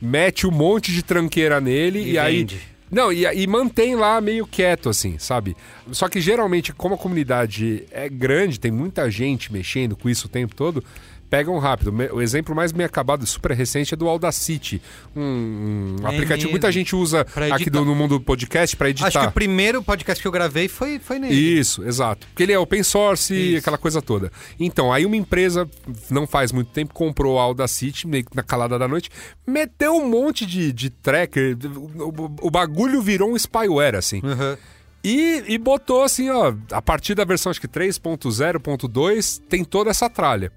Speaker 2: mete um monte de tranqueira nele e,
Speaker 1: E
Speaker 2: aí. Não, e, e mantém lá meio quieto, assim, sabe? Só que geralmente, como a comunidade é grande, tem muita gente mexendo com isso o tempo todo, pegam rápido. O exemplo mais bem acabado, super recente, é do Audacity. Um,
Speaker 1: É
Speaker 2: aplicativo que muita gente usa aqui do- no mundo do podcast para editar.
Speaker 1: Acho que o primeiro podcast que eu gravei foi, foi nele.
Speaker 2: Isso, exato. Porque ele é open source e aquela coisa toda. Então, aí uma empresa, não faz muito tempo, comprou a Audacity meio na calada da noite, meteu um monte de, de tracker, o, o- o bagulho virou um spyware, assim.
Speaker 1: Uhum.
Speaker 2: E, e botou assim, ó, a partir da versão acho que 3.0.2 tem toda essa tralha.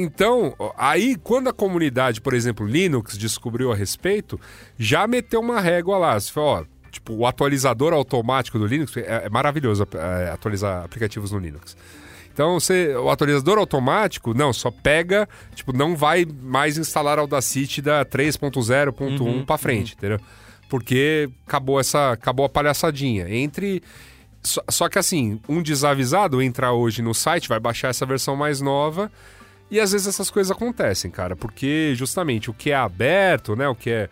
Speaker 2: Então, aí quando a comunidade, por exemplo, Linux descobriu a respeito, já meteu uma régua lá. Você falou, ó, tipo, o atualizador automático do Linux é, é maravilhoso é, atualizar aplicativos no Linux. Então, você, o atualizador automático, não, só pega, tipo, não vai mais instalar Audacity da 3.0.1 pra frente, entendeu? Porque acabou essa, acabou a palhaçadinha. Entre só, só que assim, um desavisado entra hoje no site, vai baixar essa versão mais nova, e às vezes essas coisas acontecem, cara, porque justamente o que é aberto, né, o que é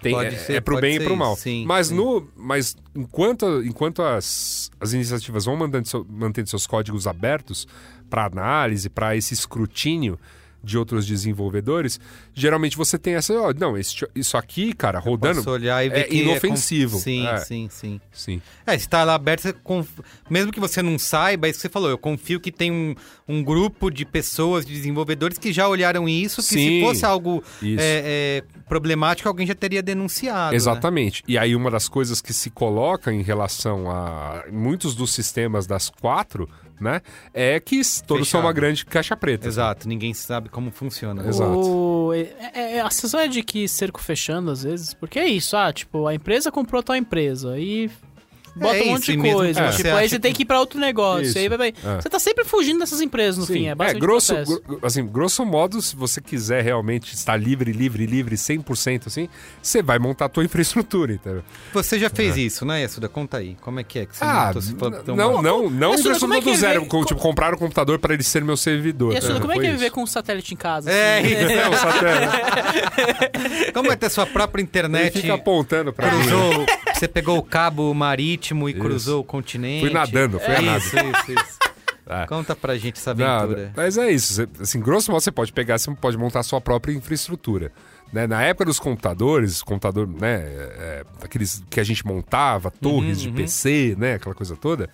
Speaker 2: tem,
Speaker 1: Pode
Speaker 2: é,
Speaker 1: ser,
Speaker 2: é pro bem e
Speaker 1: ser
Speaker 2: pro mal.
Speaker 1: sim,
Speaker 2: mas
Speaker 1: sim.
Speaker 2: no mas enquanto enquanto as, as iniciativas vão mantendo, seu- mantendo seus códigos abertos para análise, para esse escrutínio de outros desenvolvedores, geralmente você tem essa, ó, não, esse- isso aqui, cara, rodando
Speaker 1: Posso olhar e ver
Speaker 2: é
Speaker 1: que
Speaker 2: inofensivo.
Speaker 1: conf- Sim,
Speaker 2: É.
Speaker 1: sim, sim.
Speaker 2: Sim.
Speaker 1: É, se tá lá aberto, conf- mesmo que você não saiba, é isso que você falou. Eu confio que tem um, um grupo de pessoas, de desenvolvedores que já olharam isso, que se
Speaker 2: Sim,
Speaker 1: fosse algo é, é, problemático, alguém já teria denunciado. né?
Speaker 2: Exatamente. E aí uma das coisas que se coloca em relação a muitos dos sistemas das quatro, né, é que todos são
Speaker 1: Fechado.
Speaker 2: uma grande caixa preta.
Speaker 1: Exato, ninguém sabe como funciona.
Speaker 2: Exato.
Speaker 3: O... É, é, a sensação é de que cerco fechando às vezes, porque é isso, ah, tipo, a empresa comprou tal empresa e bota
Speaker 1: É
Speaker 3: um monte de
Speaker 1: mesmo
Speaker 3: coisa.
Speaker 1: você
Speaker 3: Tipo, aí você tem
Speaker 1: que-
Speaker 3: ir pra outro negócio.
Speaker 2: Isso.
Speaker 3: Aí vai, vai.
Speaker 2: É.
Speaker 3: Você tá sempre fugindo dessas empresas no
Speaker 2: Sim.
Speaker 3: fim, é
Speaker 2: é, grosso, gro- assim, grosso modo, se você quiser realmente estar livre, livre, livre, 100% assim, você vai montar a tua infraestrutura, entendeu?
Speaker 1: Você já fez isso, né, Yasuda? Conta aí. Como é que é que você
Speaker 2: Ah,
Speaker 1: montou? Você falou um-
Speaker 2: não, não, não
Speaker 3: Mas, Suda,
Speaker 2: infraestrutura
Speaker 3: como é
Speaker 2: do
Speaker 3: é
Speaker 2: zero, com, tipo, compraram o computador para ele ser meu servidor.
Speaker 3: E Assuda,
Speaker 2: né?
Speaker 3: como é que é viver com um satélite em casa?
Speaker 1: É,
Speaker 3: assim?
Speaker 1: isso.
Speaker 2: É, o satélite.
Speaker 1: Como é ter sua própria
Speaker 2: Ele
Speaker 1: internet?
Speaker 2: fica apontando pra mim.
Speaker 1: Você pegou o cabo marítimo e
Speaker 2: Isso.
Speaker 1: cruzou o continente.
Speaker 2: Fui nadando, fui a nado.
Speaker 1: Isso, isso, isso.
Speaker 2: É.
Speaker 1: Conta pra gente essa aventura.
Speaker 2: Mas é isso. Você- assim, grosso modo, você pode pegar, você pode montar a sua própria infraestrutura. Né? Na época dos computadores, computador, né? é, aqueles que a gente montava, torres de PC, né? Aquela coisa toda.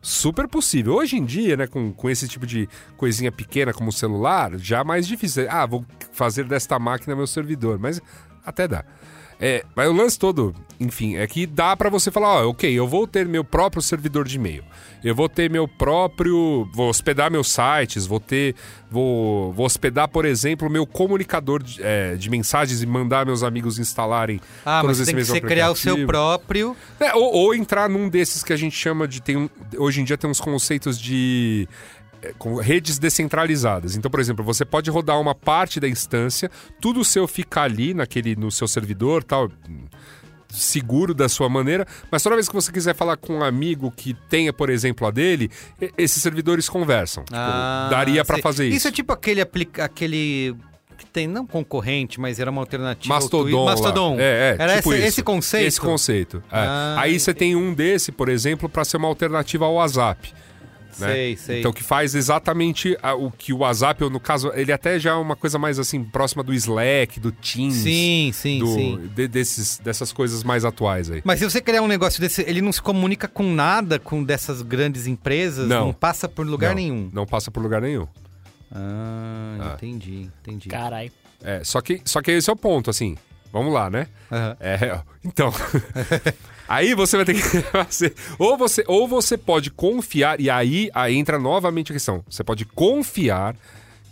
Speaker 2: Super possível. Hoje em dia, né, com, com esse tipo de coisinha pequena como o celular, já é mais difícil. Ah, vou fazer desta máquina meu servidor, mas até dá. É, mas o lance todo, enfim, é que dá pra você falar, ó, ok, eu vou ter meu próprio servidor de e-mail. Eu vou ter meu próprio. Vou hospedar meus sites, vou ter. Vou, vou hospedar, por exemplo, meu comunicador de, é, de mensagens e mandar meus amigos instalarem
Speaker 1: Ah,
Speaker 2: todos
Speaker 1: mas
Speaker 2: esses
Speaker 1: tem que você criar o seu próprio.
Speaker 2: É, ou, ou entrar num desses que a gente chama de. Tem hoje em dia tem uns conceitos de. É, com redes descentralizadas. Então, por exemplo, você pode rodar uma parte da instância, tudo seu fica ali naquele no seu servidor, tal, seguro da sua maneira, mas toda vez que você quiser falar com um amigo que tenha, por exemplo, a dele, esses servidores conversam. Tipo, daria pra
Speaker 1: sei.
Speaker 2: fazer isso.
Speaker 1: Isso é tipo aquele aplica aquele que tem não concorrente, mas era uma alternativa
Speaker 2: Mastodon.
Speaker 1: Mastodon.
Speaker 2: É, é,
Speaker 1: Era
Speaker 2: tipo
Speaker 1: esse, esse conceito.
Speaker 2: Esse conceito. é.
Speaker 1: Ah,
Speaker 2: Aí você tem um desse, por exemplo, para ser uma alternativa ao WhatsApp. Né?
Speaker 1: Sei, sei.
Speaker 2: Então que faz exatamente a- o que o WhatsApp, ou no caso, ele até já é uma coisa mais assim, próxima do Slack, do Teams.
Speaker 1: sim, sim,
Speaker 2: do-
Speaker 1: sim.
Speaker 2: de- desses, dessas coisas mais atuais aí.
Speaker 1: Mas se você criar um negócio desse, ele não se comunica com nada com dessas grandes empresas,
Speaker 2: Não.
Speaker 1: passa por lugar
Speaker 2: não,
Speaker 1: nenhum.
Speaker 2: Não passa por lugar nenhum.
Speaker 1: Ah,
Speaker 2: Ah.
Speaker 1: entendi, entendi.
Speaker 3: Caralho.
Speaker 2: É, só que, só que esse é o ponto, assim. Vamos lá, né?
Speaker 1: Aham.
Speaker 2: É, então. aí você vai ter que fazer. Ou você, ou você pode confiar, e aí, aí entra novamente a questão. Você pode confiar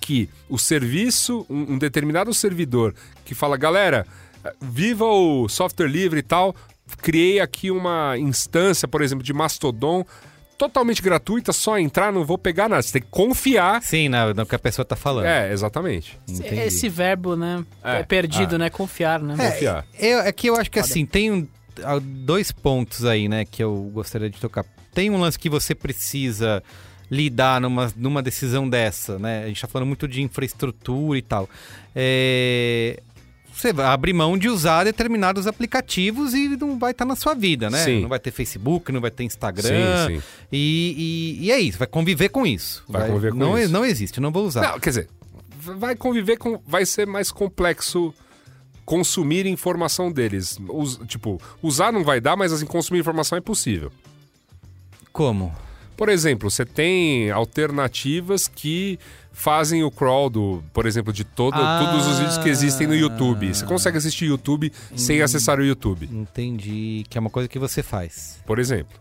Speaker 2: que o serviço, um, um determinado servidor que fala, galera, viva o software livre e tal, criei aqui uma instância, por exemplo, de Mastodon. Totalmente gratuita, só entrar, não vou pegar nada. Você tem que confiar.
Speaker 1: Sim, na- no que a pessoa tá falando.
Speaker 2: É, exatamente.
Speaker 1: Entendi.
Speaker 3: Esse verbo, né? É,
Speaker 2: É,
Speaker 3: perdido,
Speaker 2: ah.
Speaker 3: né? Confiar, né?
Speaker 2: Confiar.
Speaker 1: Eu, é que eu acho que assim, tem um- dois pontos aí, né, que eu gostaria de tocar. Tem um lance que você precisa lidar numa, numa decisão dessa, né? A gente tá falando muito de infraestrutura e tal. É, Você vai abrir mão de usar determinados aplicativos e não vai estar na sua vida, né?
Speaker 2: Sim.
Speaker 1: Não vai ter Facebook, não vai ter Instagram.
Speaker 2: Sim, sim.
Speaker 1: E, e- e é isso, vai conviver com isso.
Speaker 2: Vai conviver com
Speaker 1: não,
Speaker 2: isso.
Speaker 1: Não existe, não vou usar.
Speaker 2: Não, quer dizer, vai conviver com. Vai ser mais complexo consumir informação deles. Us- tipo, usar não vai dar, mas assim, consumir informação é possível.
Speaker 1: Como?
Speaker 2: Por exemplo, você tem alternativas que fazem o crawl do, por exemplo, de todo,
Speaker 1: Ah.
Speaker 2: todos os vídeos que existem no YouTube. Você consegue assistir YouTube sem
Speaker 1: Hum.
Speaker 2: acessar o YouTube,
Speaker 1: Entendi. Que é uma coisa que você faz.
Speaker 2: por exemplo.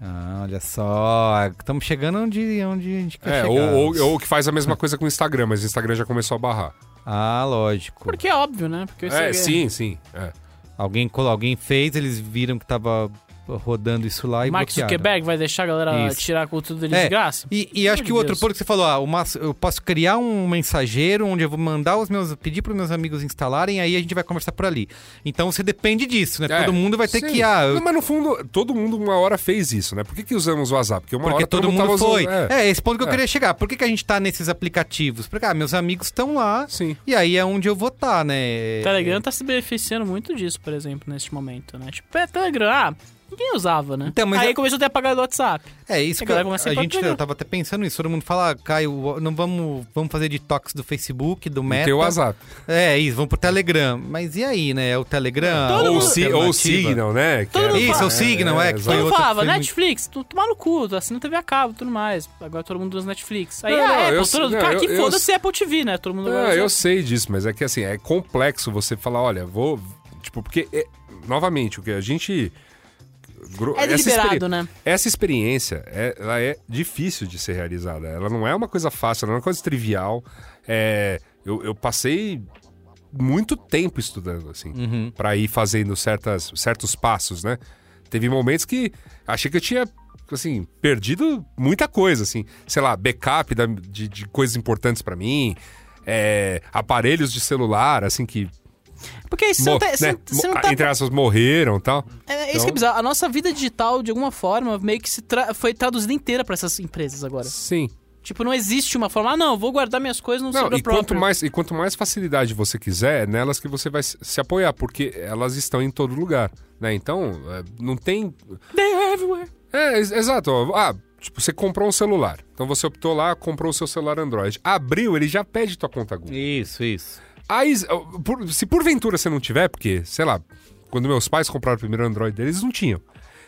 Speaker 1: Ah, olha só. Estamos chegando onde, onde a gente quer
Speaker 2: É,
Speaker 1: chegar.
Speaker 2: ou, ou, ou que faz a mesma coisa com o Instagram, mas o Instagram já começou a barrar.
Speaker 1: Ah, lógico.
Speaker 3: Porque é óbvio, né? Porque
Speaker 2: É,
Speaker 3: você-
Speaker 2: sim, sim. é.
Speaker 1: Alguém, colo- alguém fez, eles viram que tava rodando isso lá e
Speaker 3: Mark
Speaker 1: bloquearam.
Speaker 3: Zuckerberg vai deixar a galera
Speaker 1: Isso.
Speaker 3: tirar conteúdo dele
Speaker 1: É,
Speaker 3: de graça?
Speaker 1: E, e acho que o outro ponto que você falou, ah, uma- eu posso criar um mensageiro onde eu vou mandar os meus, pedir para os meus amigos instalarem, aí a gente vai conversar por ali. Então você depende disso, né?
Speaker 2: É,
Speaker 1: todo mundo vai ter
Speaker 2: sim.
Speaker 1: que, ah, eu-
Speaker 2: Não, mas no fundo, todo mundo uma hora fez isso, né? Por que, que usamos o WhatsApp? Porque uma
Speaker 1: porque
Speaker 2: hora
Speaker 1: todo mundo foi.
Speaker 2: usando-
Speaker 1: É. esse ponto que eu
Speaker 2: É.
Speaker 1: queria chegar. Por que, que a gente tá nesses aplicativos? Porque, ah, meus amigos estão lá,
Speaker 2: Sim.
Speaker 1: e aí é onde eu vou estar, né?
Speaker 3: O Telegram tá se beneficiando muito disso, por exemplo, neste momento, né? Tipo, é Telegram, ah, ninguém usava, né?
Speaker 1: Então, mas
Speaker 3: Aí
Speaker 1: é-
Speaker 3: começou a ter apagado o WhatsApp.
Speaker 1: É isso
Speaker 3: A
Speaker 1: que eu,
Speaker 3: a
Speaker 1: a gente eu tava até pensando nisso. Todo mundo fala, ah, Caio, não vamos, vamos fazer detox do Facebook, do Meta.
Speaker 2: Tem o WhatsApp.
Speaker 1: É, isso, vamos pro Telegram. Mas e aí, né? É o Telegram?
Speaker 3: Todo
Speaker 2: Ou, Si- ou o? Signal, né? Que
Speaker 3: Todo mundo
Speaker 1: Isso,
Speaker 3: fala-
Speaker 1: o Signal, é, que
Speaker 2: exato.
Speaker 1: foi
Speaker 3: Todo mundo falava,
Speaker 1: muito-
Speaker 3: Netflix, tu tomar no cu, tu assina TV a cabo e tudo mais. Agora todo mundo usa Netflix. Aí
Speaker 2: Não,
Speaker 3: a
Speaker 2: não,
Speaker 3: Apple,
Speaker 2: eu-
Speaker 3: todo,
Speaker 2: não,
Speaker 3: cara,
Speaker 2: eu-
Speaker 3: que
Speaker 2: eu-
Speaker 3: foda-se Apple TV, né? Todo mundo
Speaker 2: Não, eu sei disso, mas é que assim, é complexo você falar, olha, vou. Tipo, porque, é, novamente, o que a gente.
Speaker 3: É
Speaker 2: essa
Speaker 3: deliberado,
Speaker 2: experi-
Speaker 3: né?
Speaker 2: Essa experiência, é- ela é difícil de ser realizada. Ela não é uma coisa fácil, ela não é uma coisa trivial. É, eu, eu passei muito tempo estudando, assim,
Speaker 1: Uhum.
Speaker 2: pra ir fazendo certas, certos passos, né? Teve momentos que achei que eu tinha, assim, perdido muita coisa, assim. Sei lá, backup da- de, de coisas importantes pra mim, é, aparelhos de celular, assim, que,
Speaker 3: Porque isso você não tá-
Speaker 2: né,
Speaker 3: você- você não tá
Speaker 2: entre aspas, morreram e tal.
Speaker 3: É, isso que é
Speaker 2: Então-
Speaker 3: bizarro. A nossa vida digital, de alguma forma, meio que se tra- foi traduzida inteira pra essas empresas agora.
Speaker 2: Sim.
Speaker 3: Tipo, não existe uma forma, ah, não, vou guardar minhas coisas no
Speaker 2: Não, e quanto,
Speaker 3: próprio.
Speaker 2: mais, e quanto mais facilidade você quiser, é nelas que você vai se apoiar, porque elas estão em todo lugar, né? Então, é, não tem...
Speaker 3: They're everywhere.
Speaker 2: É, ex- exato. Ah, tipo, você comprou um celular. Então você optou lá, comprou o seu celular Android. Abriu, ele já pede tua conta Google.
Speaker 1: Isso, isso.
Speaker 2: Aí, por- se porventura você não tiver, porque, sei lá, quando meus pais compraram o primeiro Android deles, eles não tinham.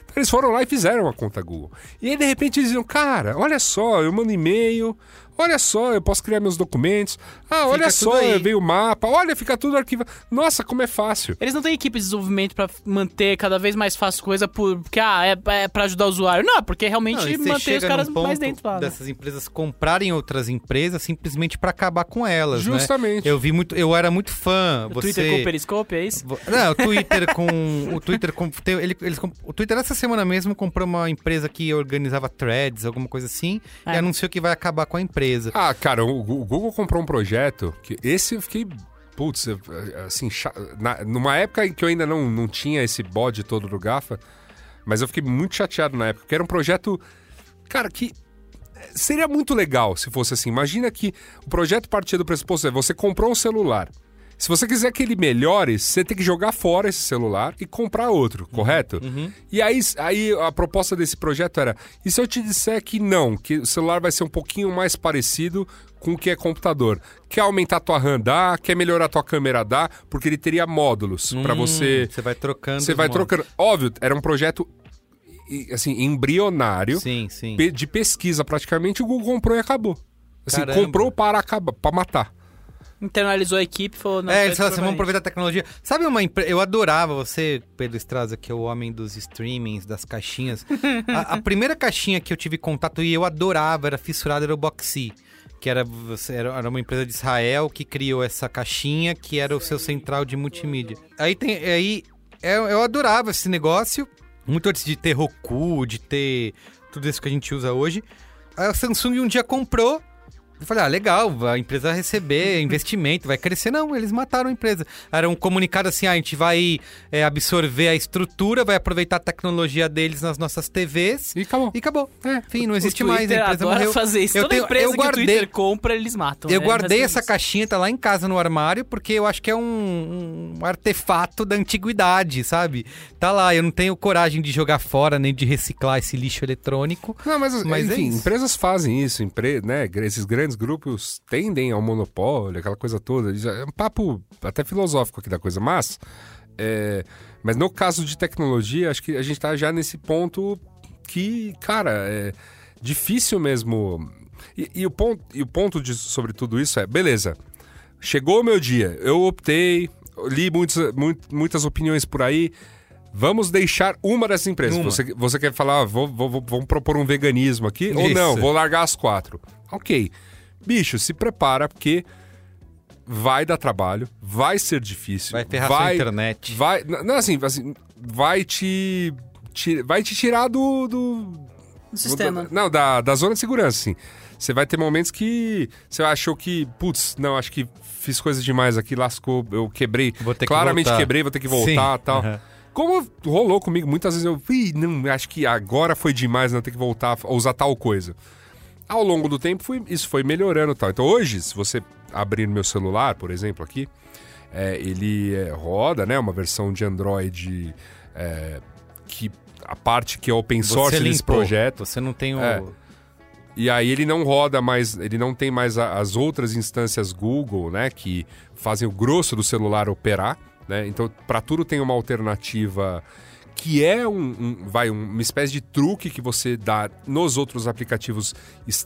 Speaker 2: Então eles foram lá e fizeram a conta Google. E aí, de repente, eles diziam, cara, olha só, eu mando e-mail, Olha só, eu posso criar meus documentos. Ah, olha
Speaker 1: Fica
Speaker 2: só,
Speaker 1: tudo aí.
Speaker 2: veio o mapa. Olha, fica tudo arquivado. Nossa, como é fácil.
Speaker 3: Eles não têm equipe de desenvolvimento pra manter cada vez mais fácil coisa por, porque ah, é, é pra ajudar o usuário. Não, porque realmente
Speaker 1: Não, e
Speaker 3: manter os caras mais dentro lá. né?
Speaker 1: dessas empresas comprarem outras empresas simplesmente pra acabar com elas, né?
Speaker 2: Justamente.
Speaker 1: Eu vi muito, eu era muito fã.
Speaker 3: O
Speaker 1: você...
Speaker 3: Twitter com o Periscope, é isso?
Speaker 1: Não, o Twitter com. O Twitter com. ele- eles, o Twitter essa semana mesmo comprou uma empresa que organizava threads, alguma coisa assim, e
Speaker 3: É.
Speaker 1: anunciou que vai acabar com a empresa.
Speaker 2: Ah, cara, o o Google comprou um projeto que esse eu fiquei. Putz, eu- assim, na- numa época em que eu ainda não, não tinha esse bode todo do GAFA, mas eu fiquei muito chateado na época, porque era um projeto, cara, que seria muito legal se fosse assim. Imagina que o projeto partia do pressuposto, é, você comprou um celular. Se você quiser que ele melhore, você tem que jogar fora esse celular e comprar outro, correto? E aí, aí a proposta desse projeto era: e se eu te disser que não, que o celular vai ser um pouquinho mais parecido com o que é computador? Quer aumentar tua RAM? Dá. Quer melhorar tua câmera? Dá. Porque ele teria módulos pra
Speaker 1: Hum,
Speaker 2: você.
Speaker 1: Você vai trocando.
Speaker 2: Você vai trocando. Óbvio, era um projeto assim, embrionário
Speaker 1: Sim, sim.
Speaker 2: de pesquisa praticamente, o Google comprou e acabou. Assim,
Speaker 1: Caramba.
Speaker 2: comprou para acabar, para matar.
Speaker 3: Internalizou a equipe e falou... Não,
Speaker 1: É, eles falaram assim, vamos aproveitar a tecnologia. Sabe uma empresa... Eu adorava você, Pedro Estraza, que é o homem dos streamings, das caixinhas. a, a primeira caixinha que eu tive contato e eu adorava, era fissurada, era o Boxy. Que era, era, uma empresa de Israel que criou essa caixinha, que era o seu central de multimídia. Aí tem... Aí, eu, eu adorava esse negócio, muito antes de ter Roku, de ter tudo isso que a gente usa hoje. A Samsung um dia comprou... Eu falei, ah, legal, a empresa vai receber investimento, vai crescer. Não, eles mataram a empresa. Era um comunicado assim, ah, a gente vai é, absorver a estrutura, vai aproveitar a tecnologia deles nas nossas TVs
Speaker 2: E acabou.
Speaker 1: e acabou. É, enfim, não
Speaker 3: O
Speaker 1: existe
Speaker 3: Twitter
Speaker 1: mais, a empresa
Speaker 3: adora
Speaker 1: morreu.
Speaker 3: fazer isso.
Speaker 1: Eu
Speaker 3: Toda
Speaker 1: tenho-
Speaker 3: empresa
Speaker 1: eu
Speaker 3: que
Speaker 1: guardei-
Speaker 3: o Twitter compra, eles matam.
Speaker 1: Eu
Speaker 3: É,
Speaker 1: guardei
Speaker 3: é
Speaker 1: essa
Speaker 3: isso.
Speaker 1: caixinha, tá lá em casa no armário, porque eu acho que é um, um artefato da antiguidade, sabe? Tá lá, eu não tenho coragem de jogar fora, nem de reciclar esse lixo eletrônico.
Speaker 2: Não, mas,
Speaker 1: Mas é
Speaker 2: enfim,
Speaker 1: isso.
Speaker 2: empresas fazem isso, empre... né? Esses grandes grupos tendem ao monopólio, aquela coisa toda. É um papo até filosófico aqui da coisa, mas. é, Mas no caso de tecnologia, acho que a gente tá já nesse ponto que, cara, é difícil mesmo. E, e o ponto, e o ponto de, sobre tudo isso é, beleza, chegou o meu dia, eu optei, li muitos, muito- muitas opiniões por aí. Vamos deixar uma dessas empresas.
Speaker 1: Uma.
Speaker 2: Você, você quer falar, ah, vou, vou- vou- vamos propor um veganismo aqui? Ou
Speaker 1: Isso.
Speaker 2: não, vou largar as quatro. Ok. Bicho, se prepara, porque vai dar trabalho, vai ser difícil.
Speaker 1: Vai ferrar sua internet.
Speaker 2: Vai, não, assim, assim, vai te, ti- vai te tirar do, do,
Speaker 3: Do sistema.
Speaker 2: não, da, da zona de segurança, assim. Você vai ter momentos que você achou que, putz, não, acho que fiz coisas demais aqui, lascou, eu quebrei.
Speaker 1: Vou ter que
Speaker 2: Claramente
Speaker 1: voltar.
Speaker 2: quebrei, vou ter que voltar
Speaker 1: Sim,
Speaker 2: e tal.
Speaker 1: aham.
Speaker 2: Como rolou comigo, muitas vezes eu, Ih, não, acho que agora foi demais, não ter que voltar a usar tal coisa. Ao longo do tempo, foi- isso foi melhorando e tal. Então hoje, se você abrir meu celular, por exemplo, aqui, é, ele é, roda, né? Uma versão de Android é, que a parte que é open source desse projeto.
Speaker 1: Você não tem o...
Speaker 2: É. E aí ele não roda mais, ele não tem mais a- as outras instâncias Google, né, que fazem o grosso do celular operar, né? Então, para tudo tem uma alternativa que é um, um- vai um- uma espécie de truque que você dá nos outros aplicativos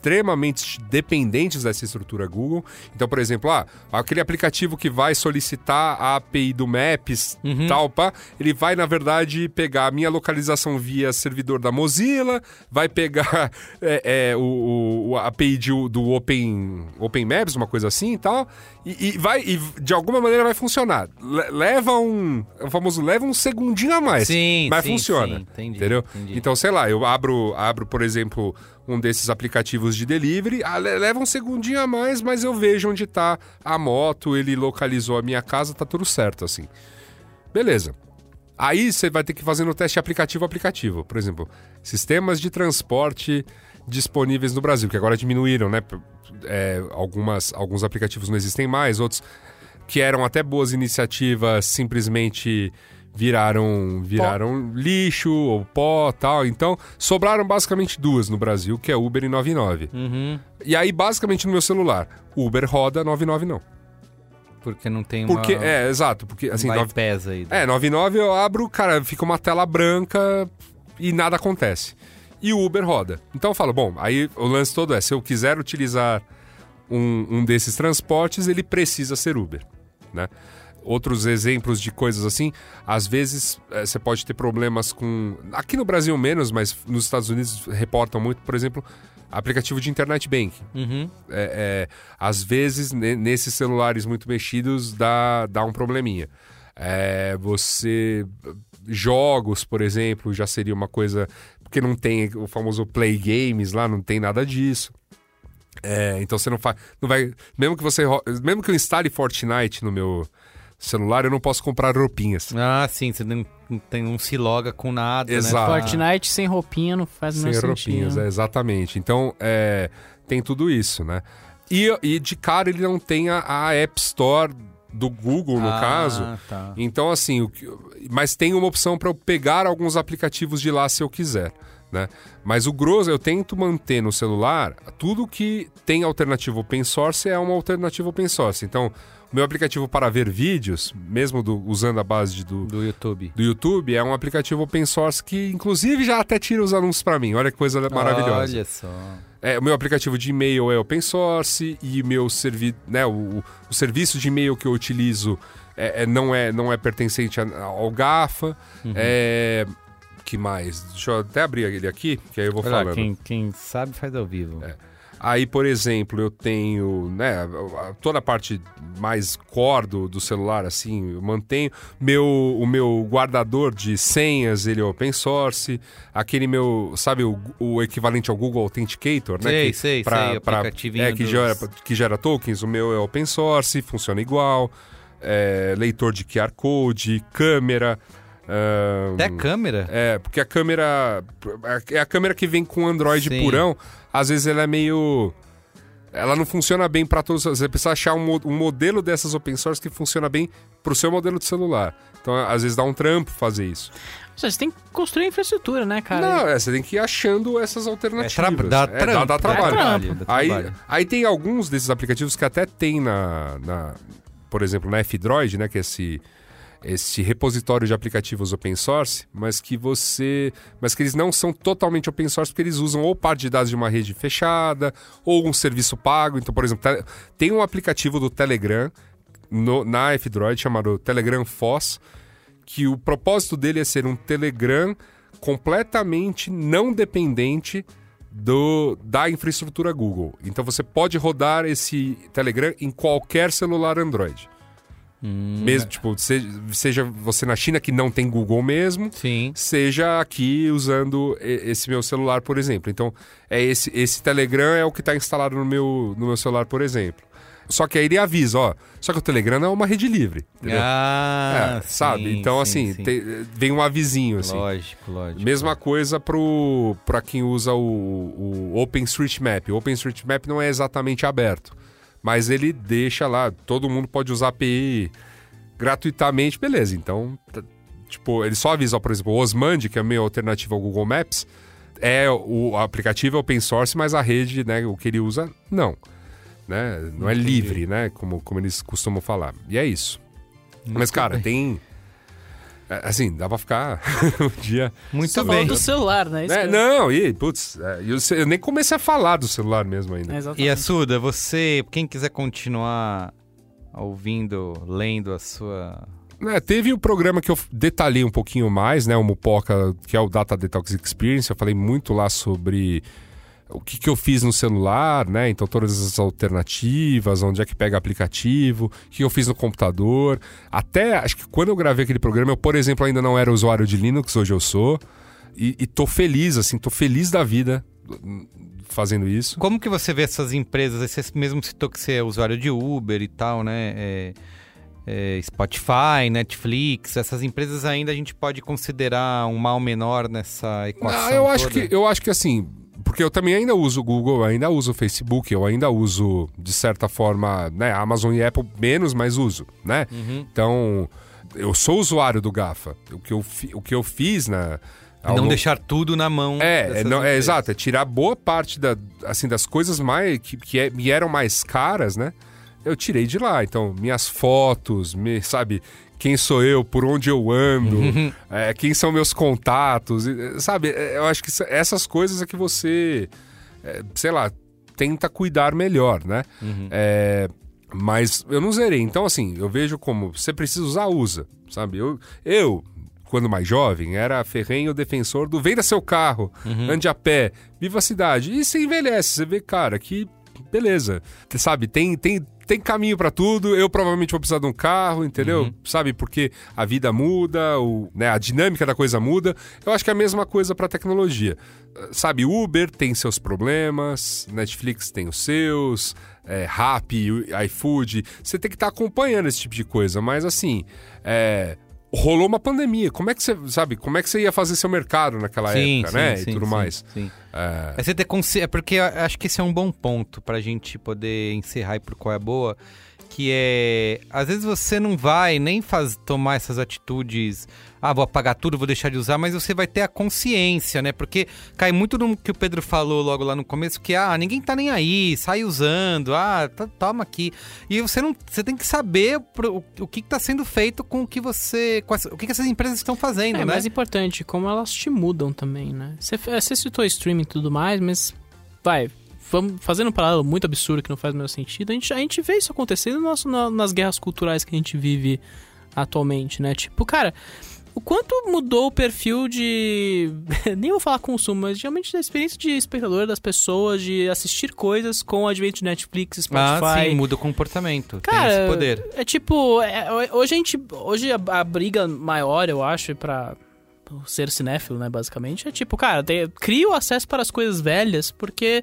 Speaker 2: extremamente dependentes dessa estrutura Google. Então, por exemplo, ah, aquele aplicativo que vai solicitar a API do Maps, tal, pá, ele vai na verdade pegar a minha localização via servidor da Mozilla, vai pegar é, é, o, o- a API de- do Open, Open Maps, uma coisa assim e tal, e, e vai e de alguma maneira vai funcionar. Le- leva um, o famoso leva um segundinho a mais.
Speaker 1: Sim,
Speaker 2: mas
Speaker 1: sim,
Speaker 2: funciona.
Speaker 1: sim, entendi,
Speaker 2: entendeu?
Speaker 1: entendi.
Speaker 2: Então, sei lá, eu abro, abro, por exemplo, um desses aplicativos de delivery, ah, le- leva um segundinho a mais, mas eu vejo onde tá a moto, ele localizou a minha casa, tá tudo certo, assim. Beleza. Aí você vai ter que fazer no teste aplicativo a aplicativo. Por exemplo, sistemas de transporte disponíveis no Brasil, que agora diminuíram, né? É, algumas, alguns aplicativos não existem mais, outros que eram até boas iniciativas simplesmente viraram viraram lixo ou pó tal. Então, sobraram basicamente duas no Brasil, que é Uber e 99.
Speaker 1: Uhum,
Speaker 2: E aí, basicamente, no meu celular, Uber roda 99 não.
Speaker 1: Porque não tem
Speaker 2: Porque,
Speaker 1: uma...
Speaker 2: é, exato, porque assim,
Speaker 1: vai
Speaker 2: nove-
Speaker 1: pesa aí.
Speaker 2: é, 99 eu abro, cara, fica uma tela branca e nada acontece. E o Uber roda. Então eu falo, bom, aí o lance todo é, se eu quiser utilizar um, um desses transportes, ele precisa ser Uber, né? Outros exemplos de coisas assim, às vezes eh, você pode ter problemas com. Aqui no Brasil menos, mas nos Estados Unidos reportam muito, por exemplo, aplicativo de internet banking.
Speaker 1: Uhum.
Speaker 2: É, é, às vezes, ne- nesses celulares muito mexidos, dá, dá um probleminha. É, você. Jogos, por exemplo, já seria uma coisa. Porque não tem o famoso Play Games lá, não tem nada disso. É, então você não faz. Não vai. Mesmo que você. Mesmo que eu instale Fortnite no meu celular, eu não posso comprar roupinhas.
Speaker 1: Ah, sim, você não tem, não se loga com nada,
Speaker 2: Exato.
Speaker 1: né?
Speaker 3: Fortnite sem roupinha não faz
Speaker 2: Sem
Speaker 3: menor
Speaker 2: roupinhas,
Speaker 3: sentido.
Speaker 2: é, exatamente. Então, é, tem tudo isso, né? E, e de cara ele não tem a, a App Store do Google, no
Speaker 1: Ah,
Speaker 2: caso.
Speaker 1: Tá.
Speaker 2: Então, assim, o mas tem uma opção para eu pegar alguns aplicativos de lá se eu quiser. Né? Mas o grosso, eu tento manter no celular tudo que tem alternativa open source é uma alternativa open source. Então, meu aplicativo para ver vídeos, mesmo do- usando a base de- do,
Speaker 1: Do YouTube.
Speaker 2: do YouTube, é um aplicativo open source que, inclusive, já até tira os anúncios para mim. Olha que coisa maravilhosa.
Speaker 1: Olha só.
Speaker 2: É, o meu aplicativo de e-mail é open source e meu servi né, o, o serviço de e-mail que eu utilizo é, é- não, é, não é pertencente ao GAFA.
Speaker 1: Uhum.
Speaker 2: É, que mais? Deixa eu até abrir ele aqui, que aí eu vou
Speaker 1: Olha lá,
Speaker 2: falando.
Speaker 1: quem, quem sabe faz ao vivo.
Speaker 2: É. Aí, por exemplo, eu tenho né, toda a parte mais core do, do celular, assim, eu mantenho. Meu, o meu guardador de senhas, ele é open source. Aquele meu, sabe, o, o equivalente ao Google Authenticator, né?
Speaker 1: Sei,
Speaker 2: que,
Speaker 1: sei, sei, aplicativinho
Speaker 2: é, que,
Speaker 1: dos-
Speaker 2: gera, que gera tokens. O meu é open source, funciona igual. É, leitor de QR Code, câmera. Ahn,
Speaker 1: Até câmera?
Speaker 2: é, porque a câmera. É a câmera que vem com Android
Speaker 1: Sim.
Speaker 2: purão. Às vezes ela é meio. Ela não funciona bem para todos. Você precisa achar um, um modelo dessas open source que funciona bem pro seu modelo de celular. Então, às vezes dá um trampo fazer isso.
Speaker 3: Você tem que construir infraestrutura, né, cara?
Speaker 2: não, é, você tem que ir achando essas alternativas.
Speaker 1: É tra- dá
Speaker 2: É,
Speaker 1: trampo,
Speaker 2: dá, dá
Speaker 1: dá
Speaker 2: trabalho.
Speaker 1: dá
Speaker 2: Aí,
Speaker 1: trabalho.
Speaker 2: aí tem alguns desses aplicativos que até tem na, na- por exemplo, na F-Droid, né, que é esse esse repositório de aplicativos open source, mas que você, mas que eles não são totalmente open source porque eles usam ou parte de dados de uma rede fechada ou um serviço pago. Então, por exemplo, te- tem um aplicativo do Telegram no- na F-Droid chamado Telegram Foz, que o propósito dele é ser um Telegram completamente não dependente do, da infraestrutura Google. Então você pode rodar esse Telegram em qualquer celular Android. Mesmo, tipo, se- seja você na China que não tem Google mesmo,
Speaker 1: Sim.
Speaker 2: seja aqui usando esse meu celular, por exemplo. Então, é esse, esse Telegram é o que está instalado no meu, no meu celular, por exemplo. Só que aí ele avisa, ó. Só que o Telegram é uma rede livre. Entendeu?
Speaker 1: Ah,
Speaker 2: É, sabe?
Speaker 1: sim,
Speaker 2: Então,
Speaker 1: sim,
Speaker 2: assim,
Speaker 1: sim.
Speaker 2: tem- vem um avisinho, assim.
Speaker 1: Lógico, lógico.
Speaker 2: Mesma coisa pro, pra quem usa o, o OpenStreetMap. O OpenStreetMap não é exatamente aberto, mas ele deixa lá, todo mundo pode usar API gratuitamente, beleza. Então, tipo, ele só avisa, ó, por exemplo, o Osmand, que é a minha alternativa ao Google Maps, é o aplicativo é open source, mas a rede, né, o que ele usa, não. Né? Não é livre, né? Como, como eles costumam falar. E é isso. mas, cara,
Speaker 1: bem.
Speaker 2: tem. É, Assim, dá pra ficar um dia.
Speaker 1: Muito
Speaker 3: Só
Speaker 1: bem.
Speaker 3: do celular, né? Isso
Speaker 2: É,
Speaker 3: que-
Speaker 2: não, e, putz, é, eu, eu nem comecei a falar do celular mesmo ainda.
Speaker 3: É,
Speaker 1: E
Speaker 3: exatamente.
Speaker 1: a Suda, você, quem quiser continuar ouvindo, lendo a sua.
Speaker 2: É, teve o programa que eu detalhei um pouquinho mais, né? O Mupoca, que é o Data Detox Experience. Eu falei muito lá sobre o que, que eu fiz no celular, né? Então, todas as alternativas, onde é que pega aplicativo, o que eu fiz no computador. Até, acho que quando eu gravei aquele programa, eu, por exemplo, ainda não era usuário de Linux, hoje eu sou. E, e tô feliz, assim, tô feliz da vida fazendo isso.
Speaker 1: Como que você vê essas empresas? Você mesmo citou que você é usuário de Uber e tal, né? É, é, Spotify, Netflix, essas empresas ainda a gente pode considerar um mal menor nessa equação.
Speaker 2: Ah, eu acho
Speaker 1: toda?
Speaker 2: que eu acho que assim, porque eu também ainda uso o Google, ainda uso o Facebook, eu ainda uso de certa forma, né, Amazon e Apple menos, mas uso, né?
Speaker 1: Uhum.
Speaker 2: Então, eu sou usuário do Gafa. O que eu fi- o que eu fiz na ao
Speaker 1: Não
Speaker 2: longo-
Speaker 1: deixar tudo na mão.
Speaker 2: é, é, não, é exato, é tirar boa parte da, assim, das coisas mais que, que é- me eram mais caras, né? Eu tirei de lá. Então, minhas fotos, me, sabe, quem sou eu, por onde eu ando, é, quem são meus contatos, sabe? é, Eu acho que essa- essas coisas é que você, é, sei lá, tenta cuidar melhor, né?
Speaker 1: Uhum.
Speaker 2: É, mas eu não zerei. Então, assim, eu vejo como você precisa usar, usa, sabe? Eu, eu quando mais jovem, era ferrenho defensor do venda seu carro,
Speaker 1: Uhum.
Speaker 2: ande a pé, viva a cidade. E você envelhece, você vê, cara, que beleza. Sabe, tem, tem, tem caminho pra tudo. Eu provavelmente vou precisar de um carro, entendeu?
Speaker 1: Uhum.
Speaker 2: Sabe, porque a vida muda, o, né, a dinâmica da coisa muda. Eu acho que é a mesma coisa pra tecnologia. Sabe, Uber tem seus problemas, Netflix tem os seus, é, Rappi, iFood. Você tem que estar acompanhando esse tipo de coisa. Mas assim, é, rolou uma pandemia. Como é que você, sabe, como é que você ia fazer seu mercado naquela época, né? e tudo mais.
Speaker 1: Sim.
Speaker 2: É,
Speaker 1: É você ter consci... É porque acho que esse é um bom ponto pra gente poder encerrar e por qual é boa. Que é. Às vezes você não vai nem faz... tomar essas atitudes. Ah, vou apagar tudo, vou deixar de usar, mas você vai ter a consciência, né? Porque cai muito no que o Pedro falou logo lá no começo, que ah, ninguém tá nem aí, sai usando, ah, toma aqui. E você não. Você tem que saber pro- o, que, que tá sendo feito com o que você. com as- o que, que essas empresas estão fazendo,
Speaker 3: É
Speaker 1: né?
Speaker 3: mais importante, como elas te mudam também, né? Você, você citou streaming e tudo mais, mas vai, vamos fazendo um paralelo muito absurdo que não faz o menor sentido. A gente, a gente vê isso acontecendo no nosso- na- nas guerras culturais que a gente vive atualmente, né? Tipo, cara, o quanto mudou o perfil de. Nem vou falar consumo, mas realmente da experiência de espectador das pessoas, de assistir coisas com o advento de Netflix, Spotify.
Speaker 1: Ah, sim, muda o comportamento.
Speaker 3: Cara,
Speaker 1: tem esse poder.
Speaker 3: é tipo, é, hoje a gente, hoje a, a briga maior, eu acho, pra ser cinéfilo, né, basicamente, é tipo, cara, tem, cria o acesso para as coisas velhas, porque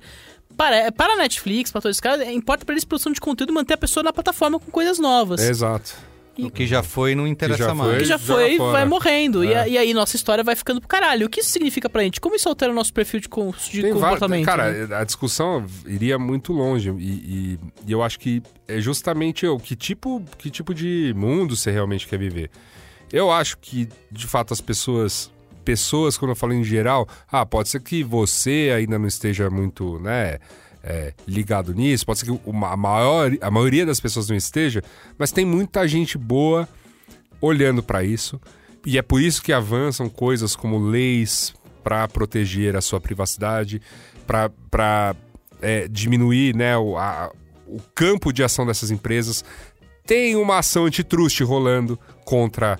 Speaker 3: para, para a Netflix, para todos esses caras, importa pra eles produção de conteúdo manter a pessoa na plataforma com coisas novas.
Speaker 2: exato.
Speaker 1: O que já foi não interessa
Speaker 2: já
Speaker 1: mais.
Speaker 2: foi.
Speaker 3: que já
Speaker 2: joga
Speaker 3: foi e
Speaker 2: fora.
Speaker 3: vai morrendo. E,
Speaker 2: É.
Speaker 3: a- e aí nossa história vai ficando pro caralho. O que isso significa pra gente? Como isso altera o nosso perfil de, con- de
Speaker 2: Tem vários-
Speaker 3: comportamento?
Speaker 2: cara,
Speaker 3: né?
Speaker 2: a discussão iria muito longe e, e- e eu acho que é justamente o que tipo, que tipo de mundo você realmente quer viver. Eu acho que, de fato, as pessoas, pessoas, quando eu falo em geral, ah, pode ser que você ainda não esteja muito, né, é, ligado nisso, pode ser que uma- a, maior, a maioria das pessoas não esteja, mas tem muita gente boa olhando para isso. E é por isso que avançam coisas como leis para proteger a sua privacidade, para diminuir né, o, a- o campo de ação dessas empresas. Tem uma ação antitrust rolando contra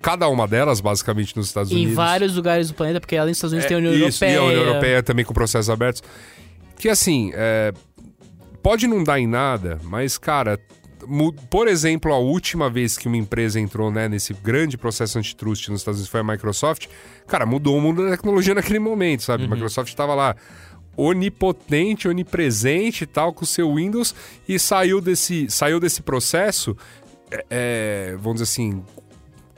Speaker 2: cada uma delas, basicamente, nos Estados
Speaker 3: Em
Speaker 2: Unidos.
Speaker 3: vários lugares do planeta, porque além dos Estados Unidos tem a União
Speaker 2: É, Isso,
Speaker 3: Europeia.
Speaker 2: e a União Europeia também com processos abertos. Que assim, é, pode não dar em nada, mas, cara, por exemplo, a última vez que uma empresa entrou né, nesse grande processo antitrust nos Estados Unidos foi a Microsoft, cara, mudou o mundo da tecnologia naquele momento, sabe? A Microsoft estava lá onipotente, onipresente e tal, com o seu Windows, e saiu desse, saiu desse processo, é, é, vamos dizer assim,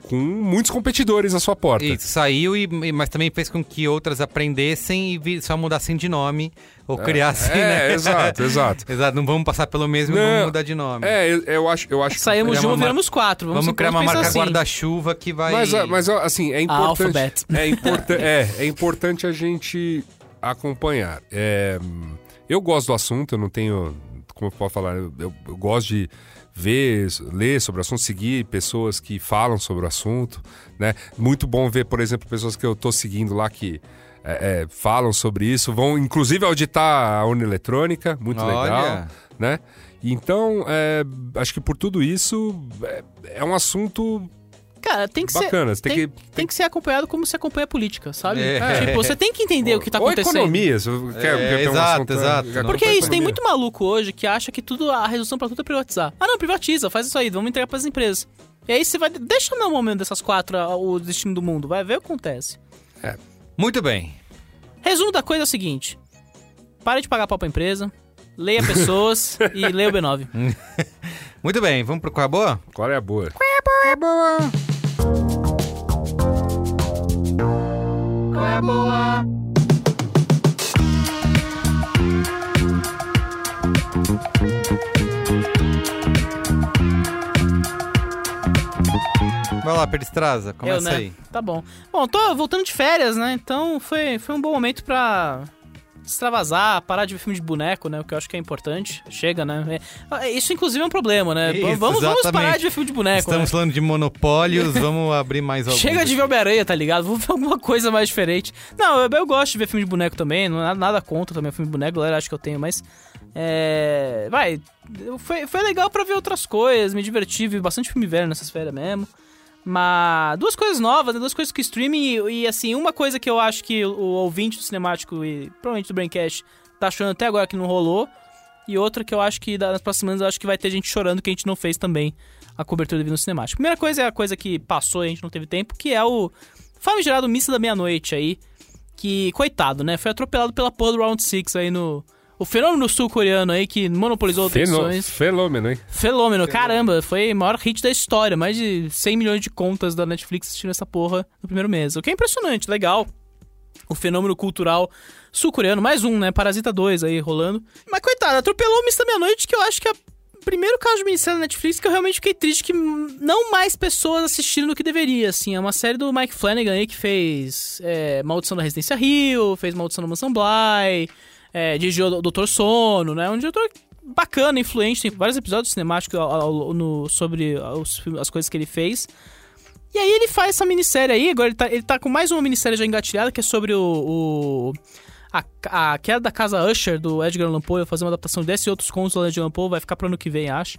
Speaker 2: com muitos competidores à sua porta.
Speaker 1: Isso, saiu, e, e- mas também fez com que outras aprendessem e só mudassem de nome ou criassem,
Speaker 2: É,
Speaker 1: né?
Speaker 2: exato, exato.
Speaker 1: Exato, não vamos passar pelo mesmo e
Speaker 2: Não,
Speaker 1: vamos mudar de nome.
Speaker 2: É, eu, eu acho, eu acho que-
Speaker 3: Saímos de
Speaker 1: mar-
Speaker 3: viramos quatro. Vamos,
Speaker 1: vamos criar uma marca
Speaker 3: assim.
Speaker 1: guarda-chuva que vai...
Speaker 2: Mas, ah, mas assim, é importante.
Speaker 3: Alphabet.
Speaker 2: É, importa é, é importante a gente acompanhar. É, eu gosto do assunto, eu não tenho. Como eu posso falar? Eu, eu- eu gosto de ver, ler sobre o assunto, seguir pessoas que falam sobre o assunto. Né? Muito bom ver, por exemplo, pessoas que eu tô seguindo lá que. é, é, falam sobre isso, vão inclusive auditar a urna eletrônica, muito
Speaker 1: Olha.
Speaker 2: legal, né? Então, é, acho que por tudo isso é, é um assunto
Speaker 3: Cara, tem que
Speaker 2: bacana.
Speaker 3: ser.
Speaker 2: Tem,
Speaker 3: Tem,
Speaker 2: que
Speaker 3: tem que ser acompanhado como se acompanha a política, sabe?
Speaker 1: É.
Speaker 3: Tipo, você tem que entender o que tá
Speaker 2: Ou
Speaker 3: acontecendo.
Speaker 2: economia, se você quer, quer ter um
Speaker 1: exato,
Speaker 2: assunto,
Speaker 1: exato.
Speaker 2: quer
Speaker 3: Porque é isso, tem
Speaker 2: economia.
Speaker 3: muito maluco hoje que acha que tudo, a resolução pra tudo é privatizar. Ah, não, privatiza, faz isso aí, vamos entregar pras empresas. E aí você vai. Deixa no momento dessas quatro a- o destino do mundo, vai ver o que acontece.
Speaker 1: Muito bem.
Speaker 3: Resumo da coisa é o seguinte: pare de pagar pau pra empresa, leia pessoas e leia o B9.
Speaker 1: Muito bem, vamos pro Qual é a Boa?
Speaker 2: Qual é a boa?
Speaker 1: Vai lá, Peristraza, começa
Speaker 3: Eu, né?
Speaker 1: aí.
Speaker 3: Tá bom. Bom, tô voltando de férias, né? Então foi, foi um bom momento pra extravasar, parar de ver filme de boneco, né? O que eu acho que é importante. Chega, né? É- Isso, inclusive, é um problema, né?
Speaker 1: Isso,
Speaker 3: vamos, vamos parar de ver filme de boneco,
Speaker 1: Estamos
Speaker 3: né?
Speaker 1: falando de monopólios, vamos abrir mais alguns.
Speaker 3: Chega de ver. Homem-Aranha, tá ligado? Vamos ver alguma coisa mais diferente. Não, eu, eu gosto de ver filme de boneco também, não nada contra também filme de boneco, galera, acho que eu tenho, mas. É. Vai. Foi, foi legal pra ver outras coisas, me diverti, vi bastante filme velho nessas férias mesmo. Mas duas coisas novas, né? duas coisas que streaming e, e, assim, uma coisa que eu acho que o, ouvinte do cinemático e provavelmente do Braincast tá achando até agora que não rolou. E outra que eu acho que das próximas semanas acho que vai ter gente chorando que a gente não fez também a cobertura do no cinemático. Primeira coisa é a coisa que passou e a gente não teve tempo, que é o famigerado Missa da Meia-Noite aí. Que, coitado, né? Foi atropelado pela porra do Round 6 aí no. O fenômeno sul-coreano aí que monopolizou
Speaker 2: Fenô-
Speaker 3: atenções.
Speaker 2: Fenômeno, hein?
Speaker 3: Fenômeno, caramba, foi o maior hit da história. Mais de 100 milhões de contas da Netflix assistindo essa porra no primeiro mês. O que é impressionante, legal. O fenômeno cultural sul-coreano, mais um, né? Parasita 2 aí rolando. Mas coitado, atropelou o Miss da Meia-Noite, que eu acho que é o primeiro caso de minissérie da Netflix que eu realmente fiquei triste que não mais pessoas assistiram do que deveria, assim. É uma série do Mike Flanagan aí que fez é, Maldição da Residência Rio, fez Maldição da Mansão Bly, é, dirigiu o Doutor Sono, né? Um diretor bacana, influente, tem vários episódios cinemáticos sobre os as coisas que ele fez. E aí ele faz essa minissérie aí, agora ele tá, ele tá com mais uma minissérie já engatilhada, que é sobre o... o- a, a queda da casa Usher, do Edgar Allan Poe, vai fazer uma adaptação desse e outros contos do Edgar Allan Poe, vai ficar pro ano que vem, acho.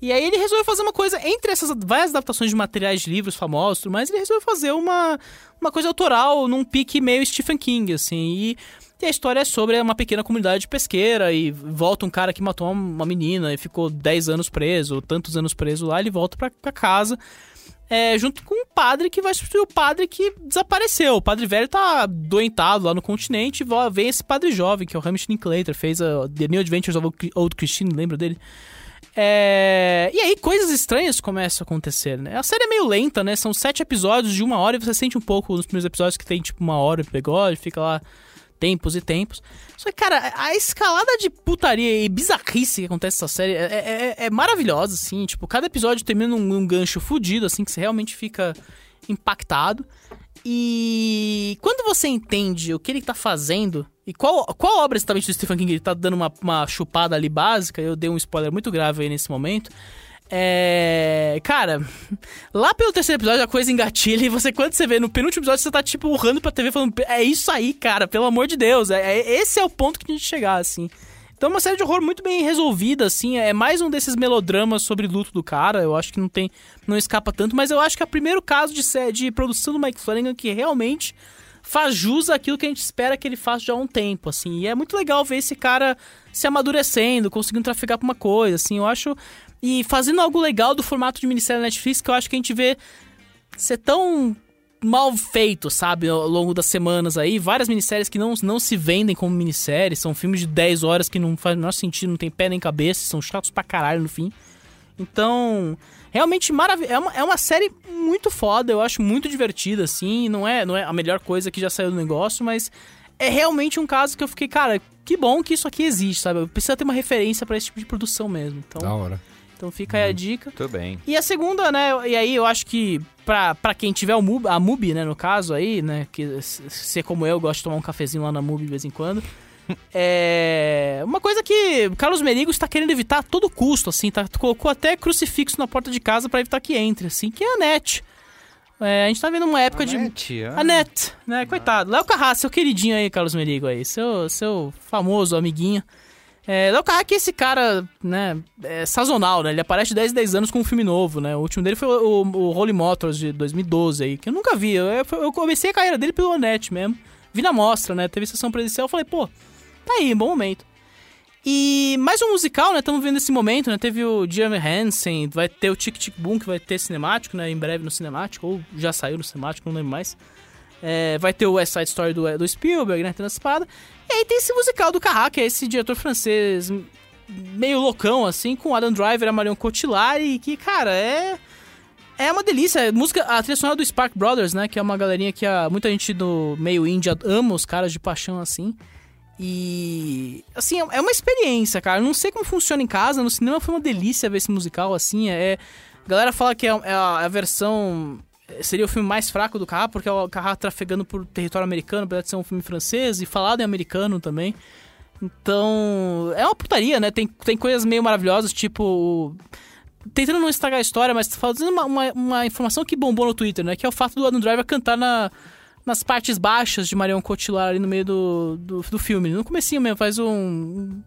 Speaker 3: E aí ele resolveu fazer uma coisa, entre essas várias adaptações de materiais de livros famosos, mais, ele resolveu fazer uma, uma coisa autoral, num pique meio Stephen King, assim, e... E a história é sobre uma pequena comunidade pesqueira e volta um cara que matou uma menina e ficou 10 anos preso, tantos anos preso lá, ele volta pra, pra casa. é, junto com um padre que vai substituir o padre que desapareceu. O padre velho tá doentado lá no continente e vem esse padre jovem, que é o Hamish Linklater, fez a The New Adventures of Old Christine, lembra dele? É, E aí coisas estranhas começam a acontecer, né? A série é meio lenta, né? São sete episódios de uma hora e você sente um pouco nos primeiros episódios que tem tipo uma hora de episódio, fica lá tempos e tempos. Só que, cara, a escalada de putaria e bizarrice que acontece nessa série é, é- é- é maravilhosa, assim. Tipo, cada episódio termina num, gancho fudido, assim, que você realmente fica impactado. E quando você entende o que ele tá fazendo e qual, qual obra exatamente do Stephen King ele tá dando uma, uma chupada ali básica, eu dei um spoiler muito grave aí nesse momento. É. Cara, lá pelo terceiro episódio a coisa engatilha e você, quando você vê no penúltimo episódio, você tá tipo urrando pra TV falando: É isso aí, cara, pelo amor de Deus. É, é- esse é o ponto que a gente chegar, assim. Então, uma série de horror muito bem resolvida, assim. É mais um desses melodramas sobre luto do cara. Eu acho que não tem. Não escapa tanto, mas eu acho que é o primeiro caso de, de produção do Mike Flanagan que realmente faz jus àquilo que a gente espera que ele faça já há um tempo, assim. E é muito legal ver esse cara se amadurecendo, conseguindo trafegar pra uma coisa, assim. Eu acho. E fazendo algo legal do formato de minissérie Netflix que eu acho que a gente vê ser tão mal feito, sabe, ao longo das semanas aí. Várias minisséries que não, não se vendem como minisséries, são filmes de 10 horas que não faz o menor sentido, não tem pé nem cabeça, são chatos pra caralho no fim. Então, realmente maravilhoso. É uma, é uma série muito foda, eu acho muito divertida, assim. Não é, não é a melhor coisa que já saiu do negócio, mas é realmente um caso que eu fiquei, cara, que bom que isso aqui existe, sabe? Precisa ter uma referência pra esse tipo de produção mesmo. Então,
Speaker 2: Da hora.
Speaker 3: Então fica aí a dica.
Speaker 1: Tudo bem.
Speaker 3: E a segunda, né, e aí eu acho que pra, pra quem tiver o Mubi, a Mubi, né, no caso aí, né, que ser como eu, gosta de tomar um cafezinho lá na Mubi de vez em quando. É. Uma coisa que o Carlos Merigo está querendo evitar a todo custo, assim, tá? Colocou até crucifixo na porta de casa pra evitar que entre, assim, que é a net. É, a gente tá vendo uma época de.
Speaker 1: Net, ah.
Speaker 3: A Net, né? Coitado. Léo Carrasco, seu queridinho aí, Carlos Merigo aí. Seu, seu famoso amiguinho. É, Léo Carrasco é esse cara, né? É sazonal, né? Ele aparece de 10 em 10 anos com um filme novo, né? O último dele foi o, o Holy Motors de 2012 aí, que eu nunca vi. Eu, eu comecei a carreira dele pelo Net mesmo. Vi na mostra, né? Teve sessão presencial. Falei, pô, tá aí, bom momento. E mais um musical, né? Estamos vendo esse momento, né? Teve o Jeremy Hansen, vai ter o Tic Tic Boom, que vai ter cinemático, né? Em breve no cinemático, ou já saiu no cinemático, não lembro mais. É, vai ter o West Side Story do, do Spielberg, né? Tendo essa parada. E aí tem esse musical do Carrá, que é esse diretor francês meio loucão, assim, com Adam Driver a Marion Cotillard, e que, cara, é... É uma delícia. É Música, a trilha sonora do Spark Brothers, né? Que é uma galerinha que a, muita gente do meio índia ama os caras de paixão, assim. E. Assim, é uma experiência, cara. Eu não sei como funciona em casa. No cinema foi uma delícia ver esse musical, assim. É. A galera fala que é, é a, é a versão. Seria o filme mais fraco do Carrá, porque é o Carrá trafegando por território americano, apesar de ser um filme francês e falado em americano também. Então, é uma putaria, né? Tem, tem coisas meio maravilhosas, tipo. Tentando não estragar a história, mas fazendo uma, uma, uma informação que bombou no Twitter, né? Que é o fato do Adam Driver cantar na, nas partes baixas de Marion Cotillard ali no meio do, do, do filme. No comecinho mesmo, faz um...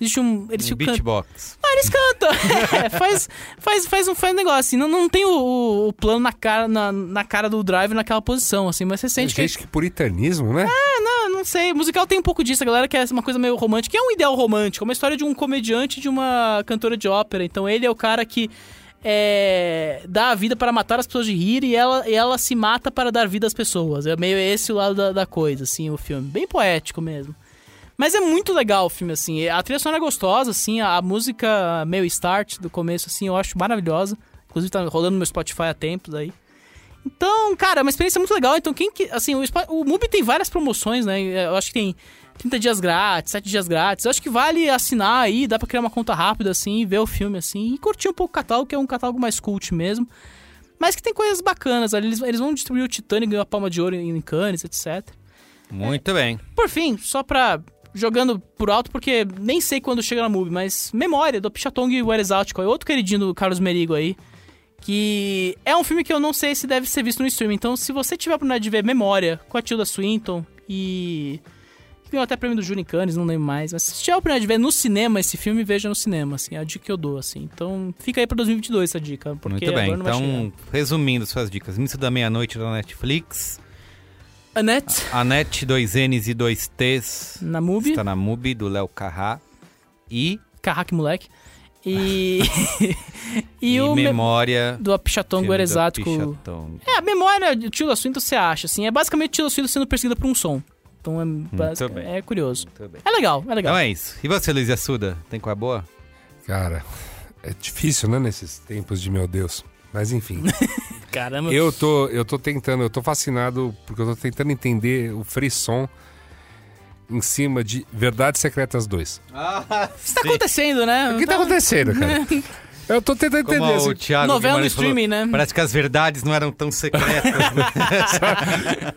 Speaker 3: existe um... Eles
Speaker 1: Um
Speaker 3: ficam
Speaker 1: beatbox.
Speaker 3: ah, eles cantam. É, faz, faz, faz, um, faz um negócio assim. Não, não tem o, o- plano na cara, na, na cara do Driver naquela posição, assim. Mas você sente que...
Speaker 2: Gente, que puritanismo, né?
Speaker 3: Ah, não sei. O musical tem um pouco disso. A galera quer uma coisa meio romântica. É um ideal romântico. É uma história de um comediante e de uma cantora de ópera. Então ele é o cara que é, dá a vida para matar as pessoas de rir e ela, e ela se mata para dar vida às pessoas. É meio esse o lado da, da coisa, assim, o filme. Bem poético mesmo. Mas é muito legal o filme, assim. A trilha sonora é gostosa, assim. A, a música meio start do começo, assim, eu acho maravilhosa. Inclusive tá rolando no meu Spotify há tempos aí. Então, cara, é uma experiência muito legal. Então, quem que. Assim, o, o MUBI tem várias promoções, né? Eu acho que tem 30 dias grátis, 7 dias grátis. Eu acho que vale assinar aí, dá pra criar uma conta rápida, assim, ver o filme, assim, e curtir um pouco o catálogo, que é um catálogo mais cult mesmo. Mas que tem coisas bacanas ali. Eles, eles vão distribuir o Titanic, ganhou a palma de ouro em Cannes, etc.
Speaker 1: Muito bem.
Speaker 3: Por fim, só pra. Jogando por alto, porque nem sei quando chega na MUBI, mas Memória, do Pichatong e o Exáltico, é outro queridinho do Carlos Merigo aí. Que é um filme que eu não sei se deve ser visto no streaming. Então, se você tiver a oportunidade de ver Memória com a Tilda Swinton e. que ganhou até prêmio do Júri Cannes, não lembro mais. Mas se tiver a oportunidade de ver no cinema esse filme, veja no cinema, assim. É a dica que eu dou, assim. Então, fica aí pra 2022 essa dica. Porque
Speaker 1: Muito bem. Então, resumindo suas dicas. Missa da Meia-Noite da Netflix.
Speaker 3: Annette,
Speaker 1: Anete 2Ns e 2Ts.
Speaker 3: na MUBI.
Speaker 1: Está na MUBI, do Léo Carrá. E,
Speaker 3: Carraque Moleque. E. e,
Speaker 1: e
Speaker 3: o. me-
Speaker 1: Memória...
Speaker 3: Do Apichatongo
Speaker 1: filme do
Speaker 3: Exático.
Speaker 1: Pichatong.
Speaker 3: É, a memória de Tilda Swinton você acha, assim. É basicamente Tilda Swinton sendo perseguida por um som. Então é, basic-
Speaker 1: bem.
Speaker 3: é curioso. É legal, é legal.
Speaker 1: Então é isso. E você, Luiz Assuda? Tem qual é boa?
Speaker 2: Cara, é difícil, né, nesses tempos de meu Deus. Mas enfim,
Speaker 3: Caramba.
Speaker 2: eu tô, eu tô tentando, eu tô fascinado porque eu tô tentando entender o frisson em cima de Verdades Secretas 2.
Speaker 1: Ah,
Speaker 3: Isso tá acontecendo, né?
Speaker 2: O que tá acontecendo, cara? Eu tô tentando
Speaker 1: Como
Speaker 2: entender.
Speaker 1: o
Speaker 2: assim.
Speaker 1: Thiago
Speaker 3: Novela no
Speaker 1: Guimarães falou,
Speaker 3: streaming, né?
Speaker 1: Parece que as verdades não eram tão secretas. né?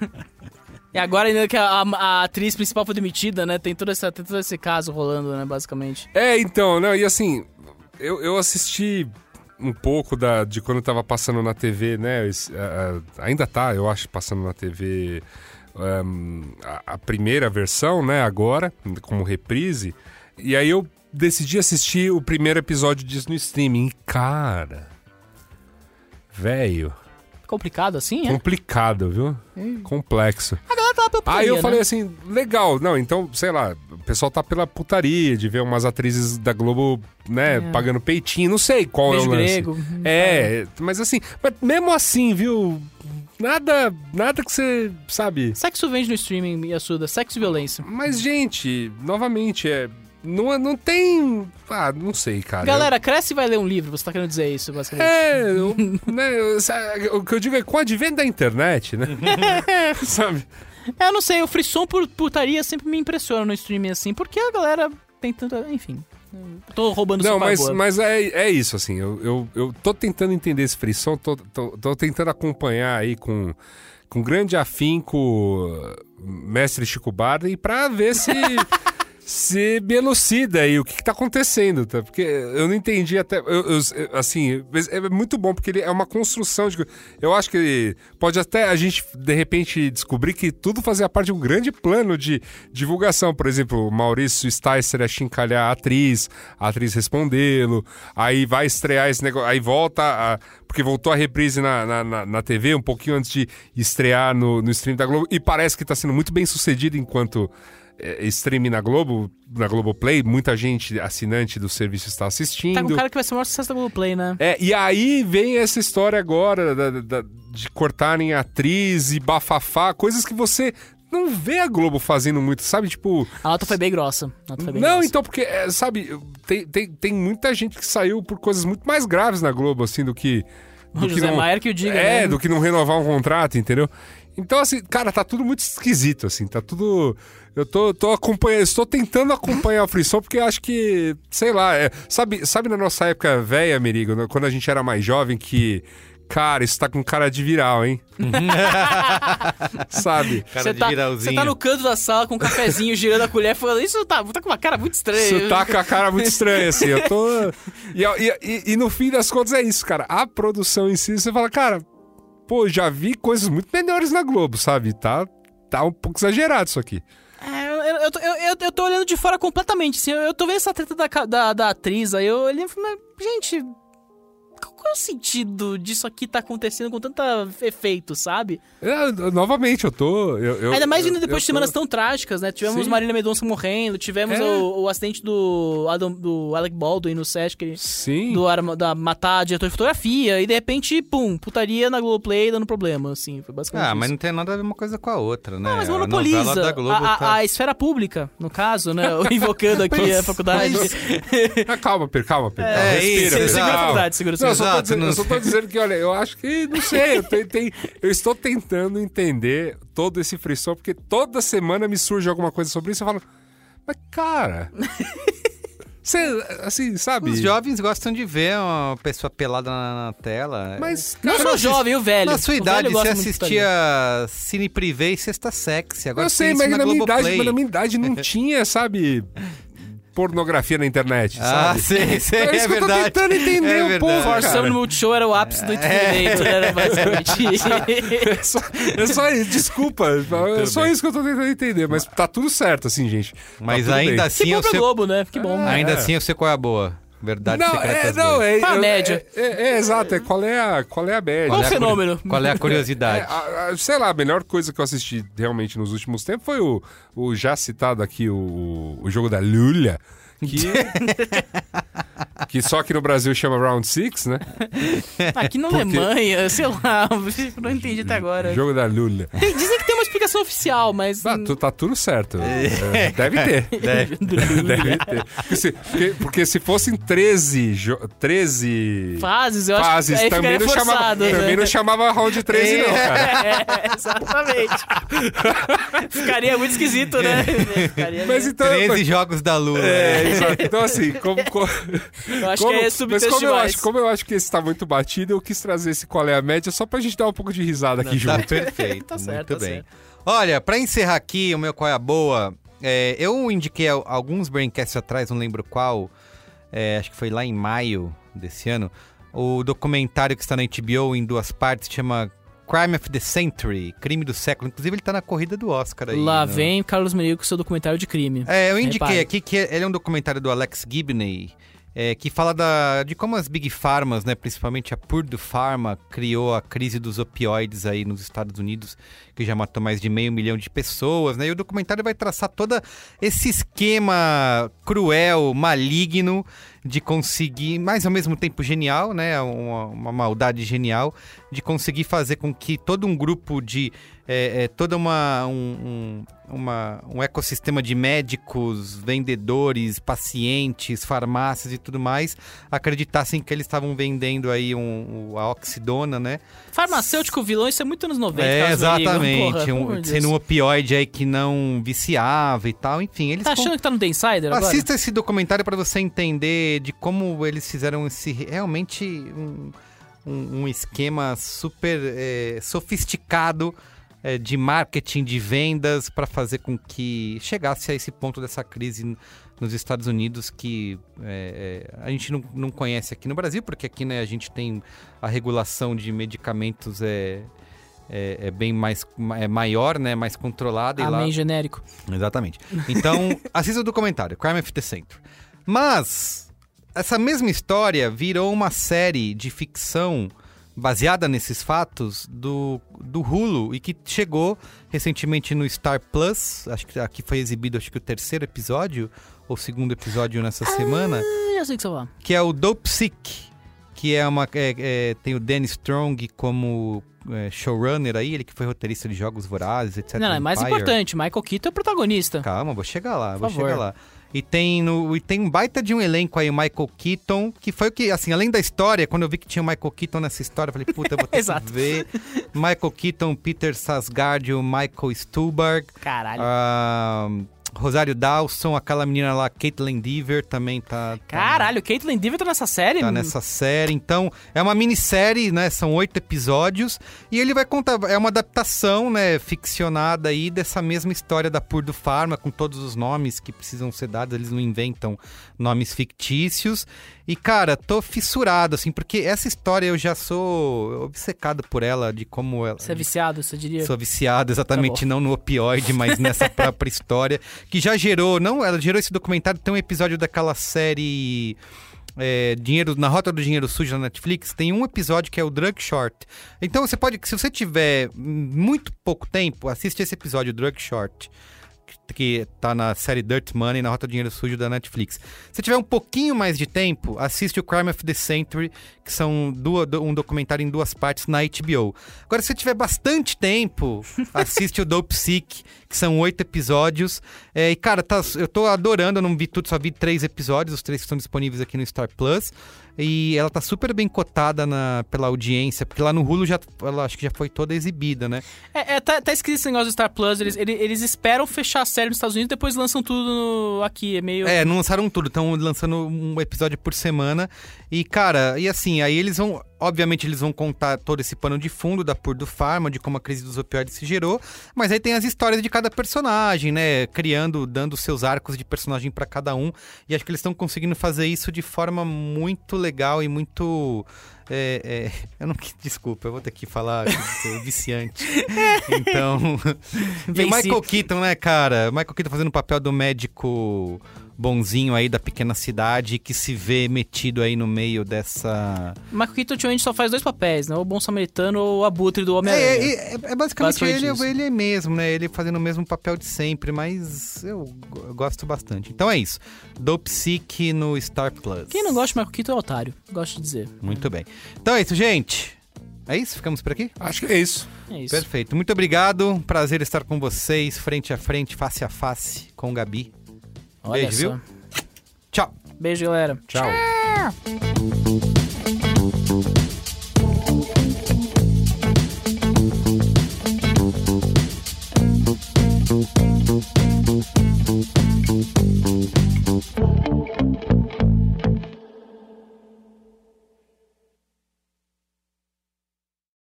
Speaker 3: E agora ainda que a, a- a atriz principal foi demitida, né? Tem todo, essa, tem todo esse caso rolando, né? Basicamente.
Speaker 2: É, então, não, e assim, eu, eu assisti um pouco da, de quando tava passando na TV, né? esse, ah, ainda tá, eu acho, passando na TV ahm, a, a primeira versão, né? Agora, como reprise. E aí eu decidi assistir o primeiro episódio disso no streaming. E, cara. Velho,
Speaker 3: Complicado assim, é?
Speaker 2: complicado, viu? Complexo.
Speaker 3: A galera tava pela
Speaker 2: Aí eu
Speaker 3: putaria,
Speaker 2: falei
Speaker 3: né?
Speaker 2: assim, legal, não, então, sei lá, o pessoal tá pela putaria de ver umas atrizes da Globo, né,
Speaker 3: É.
Speaker 2: pagando peitinho, não sei qual
Speaker 3: Beijo
Speaker 2: é o lance.
Speaker 3: grego.
Speaker 2: É, mas assim, mas mesmo assim, viu, nada, nada que você, sabe...
Speaker 3: Sexo vende no streaming, Yasuda. Sexo e violência.
Speaker 2: Mas, gente, novamente, é... Não, não tem... Ah, não sei, cara.
Speaker 3: Galera, cresce e vai ler um livro. Você tá querendo dizer isso, basicamente.
Speaker 2: É, eu- né, eu- o que eu digo é com o advento da internet, né? Sabe?
Speaker 3: É, eu não sei, o frisson por putaria sempre me impressiona no streaming, assim, porque a galera tem tanta. Enfim. Tô roubando
Speaker 2: Não, mas, mas é, é isso, assim. Eu, eu, eu tô tentando entender esse frisson, tô, tô, tô tentando acompanhar aí com, com grande afinco mestre Chico Barney pra ver se. Se me elucida aí o que, que tá acontecendo, tá? Porque eu não entendi até. eu- eu- assim, mas é muito bom, porque ele é uma construção de. Eu acho que pode até a gente, de repente, descobrir que tudo fazia parte de um grande plano de divulgação. Por exemplo, Maurício Sticer ia chincalhar a atriz, a atriz respondê-lo, aí vai estrear esse negócio, aí volta, a- porque voltou a reprise na, na, na- na TV um pouquinho antes de estrear no, no stream da Globo, e parece que tá sendo muito bem sucedido enquanto é, streaming na Globo, na Globoplay, muita gente assinante do serviço está assistindo.
Speaker 3: Tá com um cara que vai ser o maior sucesso da Globoplay, né?
Speaker 2: É, e aí vem essa história agora da- da- de cortarem atriz e bafafá, coisas que você não vê a Globo fazendo muito, sabe? Tipo.
Speaker 3: A nota foi bem grossa. Foi bem
Speaker 2: Não,
Speaker 3: grossa.
Speaker 2: então, porque, é, sabe, tem, tem, tem muita gente que saiu por coisas muito mais graves na Globo, assim, do que. Do
Speaker 3: O José Maier que o diga,
Speaker 2: É,
Speaker 3: né?
Speaker 2: do que não renovar um contrato, entendeu? Então, assim, cara, tá tudo muito esquisito, assim, tá tudo. Eu tô, tô acompanhando, estou tentando acompanhar o frisson, porque eu acho que, sei lá, é, sabe, sabe na nossa época velha, Merigo, quando a gente era mais jovem, que cara, isso tá com cara de viral, hein? Sabe?
Speaker 1: Cara
Speaker 3: Você
Speaker 1: de
Speaker 3: tá,
Speaker 1: viralzinho.
Speaker 3: você tá no canto da sala com um cafezinho girando a colher falando, isso tá, tá com uma cara muito estranha.
Speaker 2: Você tá com a cara muito estranha, assim. Eu tô. E, e- e- e no fim das contas é isso, cara. A produção em si, você fala, cara, pô, já vi coisas muito melhores na Globo, sabe? Tá, tá um pouco exagerado isso aqui.
Speaker 3: Eu, tô- eu, eu- eu tô olhando de fora completamente, assim, eu, eu tô vendo essa treta da, da, da atriz, aí eu olhei e falei, gente, qual é o sentido disso aqui tá acontecendo com tanto efeito, sabe?
Speaker 2: Eu- eu- novamente, eu tô. eu- eu-
Speaker 3: Ainda mais vindo depois
Speaker 2: eu
Speaker 3: de
Speaker 2: tô-
Speaker 3: semanas tão trágicas, né? Tivemos
Speaker 2: Sim.
Speaker 3: Marília Mendonça morrendo, tivemos
Speaker 2: É.
Speaker 3: o, o acidente do, Adam, do Alec Baldwin no set, que ele,
Speaker 2: Sim.
Speaker 3: do arma- da matar diretor de fotografia, e de repente, pum, putaria na Globoplay dando problema, assim, foi basicamente
Speaker 1: Ah,
Speaker 3: isso.
Speaker 1: mas não tem nada a ver uma coisa com a outra, né?
Speaker 3: Não, mas
Speaker 1: A
Speaker 3: monopoliza
Speaker 1: da Globo
Speaker 3: a, a-
Speaker 1: tá...
Speaker 3: a esfera pública, no caso, né? Invocando aqui a faculdade.
Speaker 2: Ah, calma, Pedro, calma, Pedro.
Speaker 1: É,
Speaker 2: Calma,
Speaker 1: isso,
Speaker 2: respira,
Speaker 3: Segura, a faculdade, segura,
Speaker 2: Não,
Speaker 3: segura.
Speaker 2: Eu só, tô
Speaker 1: Exato,
Speaker 2: dizendo,
Speaker 1: não
Speaker 2: eu só tô dizendo que, olha, eu acho que, não sei, eu, tentei, eu estou tentando entender todo esse frisson, porque toda semana me surge alguma coisa sobre isso e eu falo, mas cara, você, assim, sabe?
Speaker 1: Os jovens gostam de ver uma pessoa pelada na, na tela.
Speaker 2: Mas,
Speaker 3: Não
Speaker 2: cara,
Speaker 3: sou jovem, o velho.
Speaker 1: Na sua idade, você assistia Cine Privé e Sexta Sexy. Agora
Speaker 2: eu sei, mas
Speaker 1: isso
Speaker 2: na, minha idade, mas na minha idade não tinha, sabe, pornografia na internet,
Speaker 1: Ah,
Speaker 2: sabe?
Speaker 1: sei, sei,
Speaker 2: É
Speaker 1: é,
Speaker 2: isso que eu tô
Speaker 1: verdade.
Speaker 2: tentando entender
Speaker 1: é
Speaker 2: um pouco,
Speaker 1: verdade.
Speaker 2: cara.
Speaker 3: Forçando no Multishow era o ápice do entretenimento, era basicamente.
Speaker 2: É só, é só isso, desculpa. é só
Speaker 1: bem.
Speaker 2: isso que eu tô tentando entender. Mas tá tudo certo, assim, gente. Tá
Speaker 1: Mas
Speaker 2: tudo
Speaker 1: ainda
Speaker 2: bem.
Speaker 1: assim,
Speaker 3: que
Speaker 1: eu
Speaker 3: bom pra
Speaker 1: sei,
Speaker 3: Globo, né? Que bom.
Speaker 1: ainda
Speaker 2: É.
Speaker 1: assim eu sei qual é a boa. Verdade
Speaker 2: Não,
Speaker 1: secreta
Speaker 2: é, não, é,
Speaker 3: Qual a média?
Speaker 2: É, é, é, exato, é qual é a, qual é a média.
Speaker 3: Qual
Speaker 1: Qual é curi-
Speaker 3: fenômeno?
Speaker 1: Qual é a
Speaker 2: É,
Speaker 1: curiosidade?
Speaker 2: a- a- sei lá, a melhor coisa que eu assisti realmente nos últimos tempos foi o, o já citado aqui, o, o jogo da Lulha. Que, que só aqui no Brasil chama Round Six, né?
Speaker 3: Aqui na Alemanha, sei lá, não entendi até agora.
Speaker 2: Jogo da Lulha.
Speaker 3: Tem- dizem que tem uma explicação oficial, mas.
Speaker 2: Ah, tu- tá tudo certo. É, Deve ter.
Speaker 1: Deve.
Speaker 2: Deve ter. Porque se, porque- porque se fossem 13, jo- 13
Speaker 3: Fases, eu acho
Speaker 2: fases,
Speaker 3: que aí
Speaker 2: também, não
Speaker 3: ficaria
Speaker 2: chamava,
Speaker 3: forçado, né?
Speaker 2: também não chamava round 13, não, cara.
Speaker 3: É, exatamente. Ficaria muito esquisito, né? Ficaria
Speaker 2: Mas
Speaker 3: meio-
Speaker 2: então.
Speaker 1: 13 jogos da Lua.
Speaker 2: É, exato. Então, assim, como. como
Speaker 3: Eu acho
Speaker 2: como-
Speaker 3: que é
Speaker 2: mas
Speaker 3: subtexto
Speaker 2: como eu, acho, como eu acho que esse tá muito batido, eu quis trazer esse qual é a média só pra gente dar um pouco de risada aqui
Speaker 1: Tá
Speaker 2: junto.
Speaker 1: perfeito.
Speaker 3: Tá certo,
Speaker 1: muito
Speaker 3: tá
Speaker 1: bem.
Speaker 3: certo.
Speaker 1: Olha, pra encerrar aqui o meu qual é a boa, é, eu indiquei al- alguns braincasts atrás, não lembro qual, é, acho que foi lá em maio desse ano, o documentário que está na HBO em duas partes chama Crime of the Century, Crime do Século. Inclusive ele tá na corrida do Oscar aí.
Speaker 3: Lá
Speaker 1: no-
Speaker 3: vem Carlos Merigo com seu documentário de crime.
Speaker 1: É, eu indiquei
Speaker 3: Repare.
Speaker 1: aqui que ele é um documentário do Alex Gibney, é, que fala da, de como as big pharmas, né, principalmente a Purdue Pharma, criou a crise dos opioides aí nos Estados Unidos, que já matou mais de meio milhão de pessoas, né? E o documentário vai traçar todo esse esquema cruel, maligno de conseguir, mas ao mesmo tempo genial, né? Uma, uma maldade genial de conseguir fazer com que todo um grupo de é, é, toda uma um, um, uma- um ecossistema de médicos, vendedores, pacientes, farmácias e tudo mais acreditassem que eles estavam vendendo aí um, o- a oxidona, né?
Speaker 3: Farmacêutico vilão, isso é muito anos 90,
Speaker 1: É, exatamente.
Speaker 3: Porra,
Speaker 1: um, sendo um opioide aí que não viciava e tal. Enfim, eles
Speaker 3: Tá achando que tá no The Insider agora?
Speaker 1: Assista esse documentário para você entender de como eles fizeram esse realmente um, um- um esquema super é, sofisticado é, de marketing, de vendas, para fazer com que chegasse a esse ponto dessa crise nos Estados Unidos que é, é, a gente não, não conhece aqui no Brasil, porque aqui né, a gente tem a regulação de medicamentos é, é, é bem mais é maior, né, mais controlada. e lá...
Speaker 3: Amém genérico.
Speaker 1: Exatamente. Então, assista o documentário, Crime of the Century. Mas, essa mesma história virou uma série de ficção baseada nesses fatos do, do Hulu e que chegou recentemente no Star Plus. Acho que aqui foi exibido acho que o terceiro episódio ou segundo episódio nessa semana,
Speaker 3: Ah, eu sei que você vai.
Speaker 1: que é o Dope Sick, que é uma é- é, tem o Danny Strong como é, showrunner aí, ele que foi roteirista de Jogos Vorazes, etc.
Speaker 3: Não, não, é mais
Speaker 1: Empire.
Speaker 3: importante. Michael Keaton é o protagonista.
Speaker 1: Calma, vou chegar lá, vou
Speaker 3: favor.
Speaker 1: chegar lá. E tem, no, e tem um baita de um elenco aí, o Michael Keaton, que foi o que, assim, além da história, quando eu vi que tinha o Michael Keaton nessa história, eu falei, puta, eu vou ter que ver. Michael Keaton, Peter Sasgard o Michael Stuhlbarg.
Speaker 3: Caralho.
Speaker 1: Ah, Rosário Dawson, aquela menina lá, Caitlin Deaver, também tá. tá
Speaker 3: Caralho, Caitlyn Deaver tá nessa série?
Speaker 1: Tá nessa série. Então, é uma minissérie, né? São oito episódios. E ele vai contar. É uma adaptação, né? Ficcionada aí dessa mesma história da Purdue Pharma, com todos os nomes que precisam ser dados. Eles não inventam nomes fictícios. E, cara, tô fissurado, assim, porque essa história eu já sou obcecado por ela, de como ela.
Speaker 3: Você é viciado, você diria?
Speaker 1: Sou viciado, exatamente,
Speaker 3: Tá
Speaker 1: não no opioide, mas nessa própria história. Que já gerou, não, ela gerou esse documentário, tem um episódio daquela série. é, dinheiro na rota do dinheiro sujo na Netflix tem um episódio que é o Drug Short. Então você pode, se você tiver muito pouco tempo, assiste esse episódio Drug Short que- tá na série Dirt Money na rota do dinheiro sujo da Netflix. Se tiver um pouquinho mais de tempo, assiste o Crime of the Century, que são duas- um documentário em duas partes na HBO. Agora, se você tiver bastante tempo, assiste o Dope Sick, que são oito episódios. É, e, cara, tá- eu tô adorando, eu não vi tudo, só vi três episódios, os três que estão disponíveis aqui no Star Plus. E ela tá super bem cotada na, pela audiência, porque lá no Hulu já, ela acho que já foi toda exibida, né?
Speaker 3: É, é, tá, tá escrito esse negócio do Star Plus, eles, eles, eles esperam fechar a série nos Estados Unidos e depois lançam tudo no- aqui. É meio.
Speaker 1: É, não lançaram tudo, estão lançando um episódio por semana. E, cara, e assim, aí eles vão. Obviamente, eles vão contar todo esse pano de fundo da Purdue Pharma, de como a crise dos opioides se gerou. Mas aí tem as histórias de cada personagem, né? Criando, dando seus arcos de personagem pra cada um. E acho que eles estão conseguindo fazer isso de forma muito legal e muito. é, é, eu não. Desculpa, eu vou ter que falar viciante. Então. e o. Michael Keaton, né, cara? O Michael Keaton fazendo o papel do médico bonzinho aí da pequena cidade que se vê metido aí no meio dessa.
Speaker 3: Michael Keaton ultimamente só faz dois papéis, né? O bom samaritano ou o abutre do
Speaker 1: É,
Speaker 3: Homem-Aranha.
Speaker 1: é, é- é basicamente
Speaker 3: Basicamente
Speaker 1: ele,
Speaker 3: isso.
Speaker 1: ele mesmo, né? Ele fazendo o mesmo papel de sempre, mas eu, go- eu gosto bastante. Então é isso. Dope Sick no Star Plus.
Speaker 3: Quem não gosta de Michael Keaton é otário, gosto de dizer.
Speaker 1: Muito bem. Então é isso, gente. É isso? Ficamos por aqui?
Speaker 2: Acho que é isso.
Speaker 3: É isso.
Speaker 1: Perfeito. Muito obrigado. Prazer estar com vocês, frente a frente, face a face, com o Gabi.
Speaker 3: Olha
Speaker 1: Beijo,
Speaker 3: só.
Speaker 1: viu? Tchau.
Speaker 3: Beijo, galera. Tchau.
Speaker 2: Tchau.